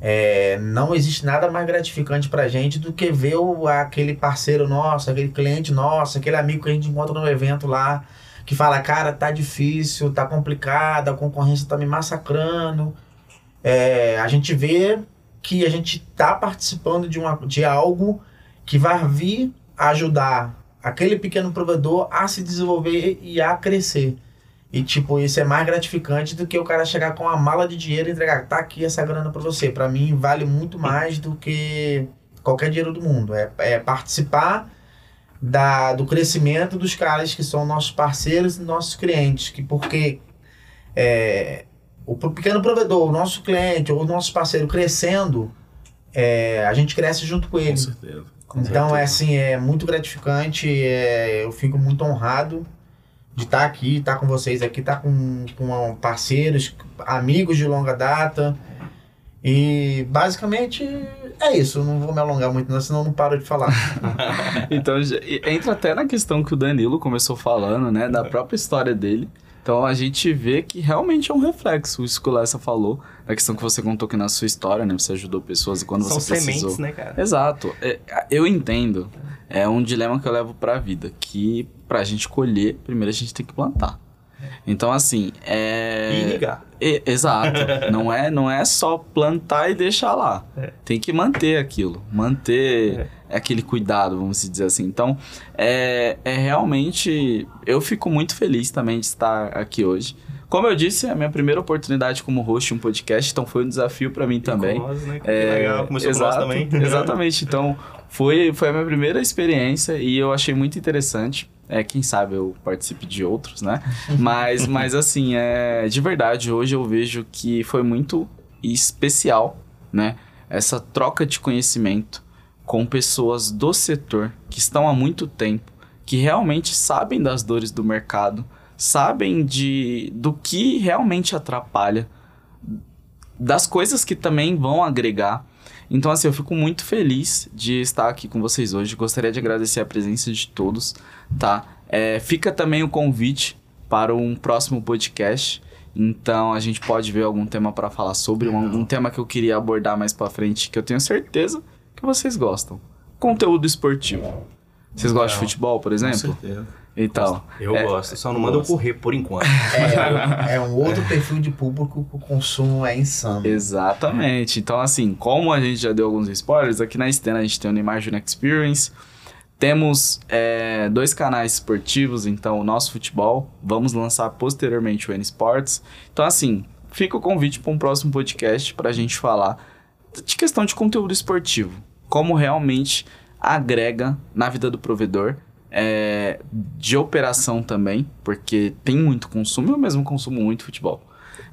é, não existe nada mais gratificante pra gente do que ver o, aquele parceiro nosso, aquele cliente nosso, aquele amigo que a gente encontra no evento lá, que fala, cara, tá difícil, tá complicado, a concorrência tá me massacrando. É, a gente vê que a gente tá participando de, uma, de algo que vai vir ajudar aquele pequeno provedor a se desenvolver e a crescer. E, tipo, isso é mais gratificante do que o cara chegar com uma mala de dinheiro e entregar, tá aqui essa grana pra você. Pra mim, vale muito mais do que qualquer dinheiro do mundo. É, é participar da, do crescimento dos caras que são nossos parceiros e nossos clientes. Que porque é, o pequeno provedor, o nosso cliente ou o nosso parceiro crescendo, é, a gente cresce junto com ele. Com certeza. Então, é assim, é muito gratificante, é, eu fico muito honrado de estar aqui, estar com vocês aqui, estar com, com parceiros, amigos de longa data. E basicamente é isso, não vou me alongar muito, não, senão eu não paro de falar. Então, entra até na questão que o Danilo começou falando, né? Da própria história dele. Então, a gente vê que realmente é um reflexo, isso que o Lessa falou, da questão que você contou que na sua história, né? Você ajudou pessoas e quando São você precisou... sementes, né, cara? Exato. É, eu entendo. É um dilema que eu levo pra vida. Que pra gente colher, primeiro a gente tem que plantar. Então, assim, é... E ligar. E- exato. não, é, não é só plantar e deixar lá. É. Tem que manter aquilo. Manter aquele cuidado, vamos dizer assim. Então, é, é realmente... Eu fico muito feliz também de estar aqui hoje. Como eu disse, é a minha primeira oportunidade como host de um podcast, então foi um desafio pra mim também. Nós, né? Que É, legal, começou com nós exato, também. Exatamente. Então, foi, foi a minha primeira experiência e eu achei muito interessante. É, quem sabe eu participe de outros, né? Mas, mas assim, é, de verdade, hoje eu vejo que foi muito especial, né? Essa troca de conhecimento com pessoas do setor que estão há muito tempo, que realmente sabem das dores do mercado, sabem de do que realmente atrapalha, das coisas que também vão agregar. Então, assim, eu fico muito feliz de estar aqui com vocês hoje. Gostaria de agradecer a presença de todos, tá? É, fica também o convite para um próximo podcast. Então, a gente pode ver algum tema para falar sobre, um, algum tema que eu queria abordar mais para frente, que eu tenho certeza que vocês gostam. Conteúdo esportivo. Vocês gostam de futebol, por Com exemplo? certeza. Então, Eu É, gosto, só não manda eu correr por enquanto. É, é um outro perfil de público que o consumo é insano. Exatamente. Então, assim, como a gente já deu alguns spoilers, aqui na Stena a gente tem o Neymar Junior Experience. Temos é, dois canais esportivos, então o nosso futebol. Vamos lançar posteriormente o N Sports. Então, assim, fica o convite para um próximo podcast para a gente falar de questão de conteúdo esportivo. Como realmente agrega na vida do provedor. é, de operação também, porque tem muito consumo, eu mesmo consumo muito futebol.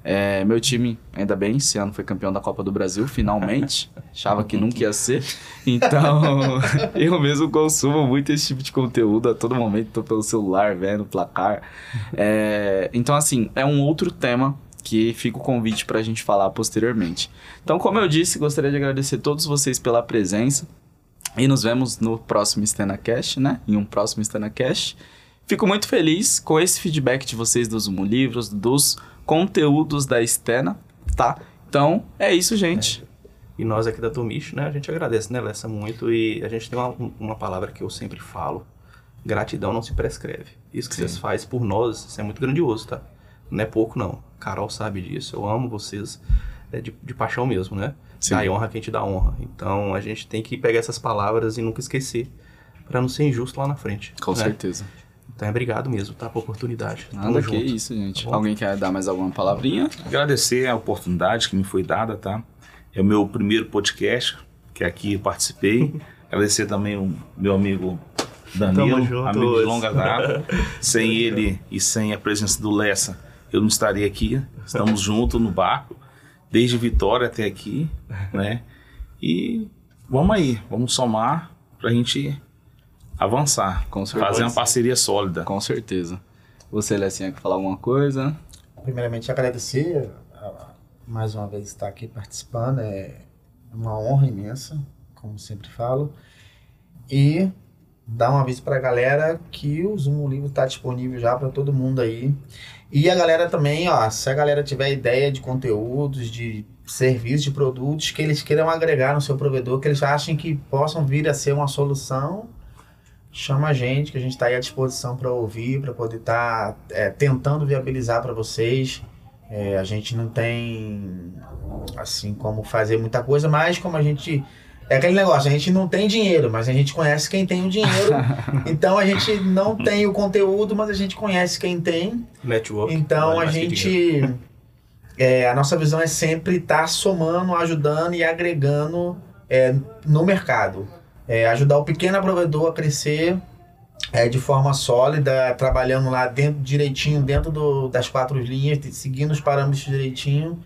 É, meu time, ainda bem, esse ano foi campeão da Copa do Brasil, finalmente. Achava que nunca ia ser. Então, eu mesmo consumo muito esse tipo de conteúdo a todo momento. Tô pelo celular, vendo placar. É, então, assim, é um outro tema que fica o convite para a gente falar posteriormente. Então, como eu disse, gostaria de agradecer a todos vocês pela presença. E nos vemos no próximo StenaCast, né? Em um próximo StenaCast. Fico muito feliz com esse feedback de vocês dos Humo Livros, dos conteúdos da Stena, tá? Então, é isso, gente. E nós aqui da Tomicho, né? A gente agradece, né, Lessa, muito. E a gente tem uma, uma palavra que eu sempre falo. Gratidão não se prescreve. Isso que Sim. vocês fazem por nós, isso é muito grandioso, tá? Não é pouco, não. Carol sabe disso. Eu amo vocês é, de, de paixão mesmo, né? Sim. Dá honra a quem te dá honra. Então, a gente tem que pegar essas palavras e nunca esquecer. Pra não ser injusto lá na frente. Com né? certeza. Então, é obrigado mesmo, tá? Por oportunidade. Tamo Nada que junto. isso, gente. Tá? Alguém quer dar mais alguma palavrinha? Agradecer a oportunidade que me foi dada, tá? É o meu primeiro podcast, que aqui eu participei. Agradecer também o meu amigo Danilo, Tamo amigo de longa data. sem ele e sem a presença do Lessa, eu não estaria aqui. Estamos juntos no barco, desde Vitória até aqui, né? E vamos aí, vamos somar pra gente avançar, Com certeza. fazer uma parceria sólida. Com certeza. Você, Lecinha, quer falar alguma coisa? Primeiramente, agradecer a- mais uma vez estar aqui participando. É uma honra imensa, como sempre falo. E dar um aviso para a galera que o Zoom Livro está disponível já para todo mundo aí. E a galera também, ó, se a galera tiver ideia de conteúdos, de serviços, de produtos que eles queiram agregar no seu provedor, que eles achem que possam vir a ser uma solução, chama a gente, que a gente está aí à disposição para ouvir, para poder estar tentando viabilizar para vocês. É, a gente não tem assim como fazer muita coisa, mas como a gente é aquele negócio, a gente não tem dinheiro, mas a gente conhece quem tem o dinheiro. então a gente não tem o conteúdo, mas a gente conhece quem tem. Network. Então a gente. é, a nossa visão é sempre estar somando, ajudando e agregando é, no mercado. É, ajudar o pequeno provedor a crescer é, de forma sólida, trabalhando lá dentro direitinho, dentro do- das quatro linhas, seguindo os parâmetros direitinho.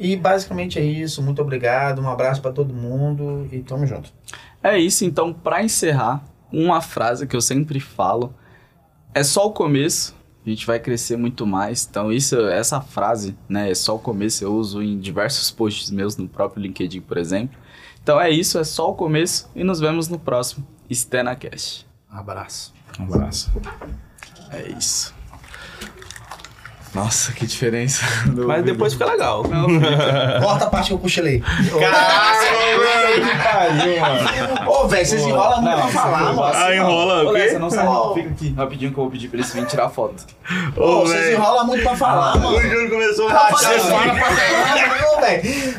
E basicamente é isso. Muito obrigado, um abraço para todo mundo e tamo junto. É isso, então, pra encerrar, uma frase que eu sempre falo: é só o começo, a gente vai crescer muito mais. Então, isso, essa frase, né, é só o começo, eu uso em diversos posts meus no próprio LinkedIn, por exemplo. Então é isso, é só o começo e nos vemos no próximo StenaCast. Abraço. Um abraço. É isso. Nossa, que diferença. do- Mas depois fica legal. Corta a parte que eu cochilei. pariu, mano. Ô, velho, vocês enrolam muito Não, pra falar, não, mano. Ah, enrola o Ô, quê? Lessa, não sai não, fica aqui rapidinho que eu vou pedir pra eles virem tirar foto. Ô, vocês enrolam muito pra falar, mano. O Júlio começou a Eu rachar falei, assim.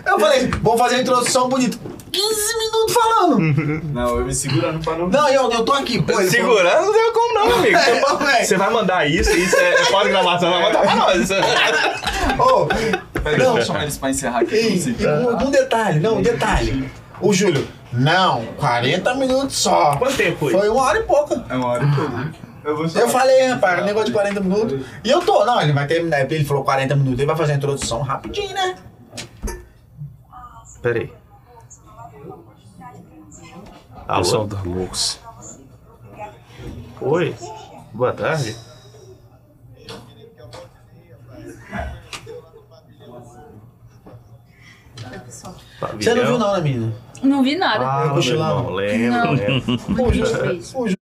Eu falei, vamos fazer a introdução bonita. 15 minutos falando. Não, eu me segurando pra não... Não, eu, eu tô aqui. Pô, Segurando não tem como não, amigo. É, você vai mandar isso, isso é, é pós-gravação, vai mandar pra nós. Ô, Peraí, Não. deixa eu chamar eles pra encerrar aqui. e, Sim. e um, um detalhe, não, um detalhe. O Júlio, não, 40 minutos só. Quanto tempo foi? Foi uma hora e pouca. É uma hora e pouco. Eu vou Eu falei, rapaz, negócio de 40 minutos. E eu tô, não, ele vai terminar. Ele falou 40 minutos, ele vai fazer a introdução rapidinho, né? Pera aí. Pessoal Alô? da Loucos. Oi. Boa tarde. Você não viu não, né, menina? Não vi nada. Ah, Eu cochilava. irmão, lembro, Não. lembro. O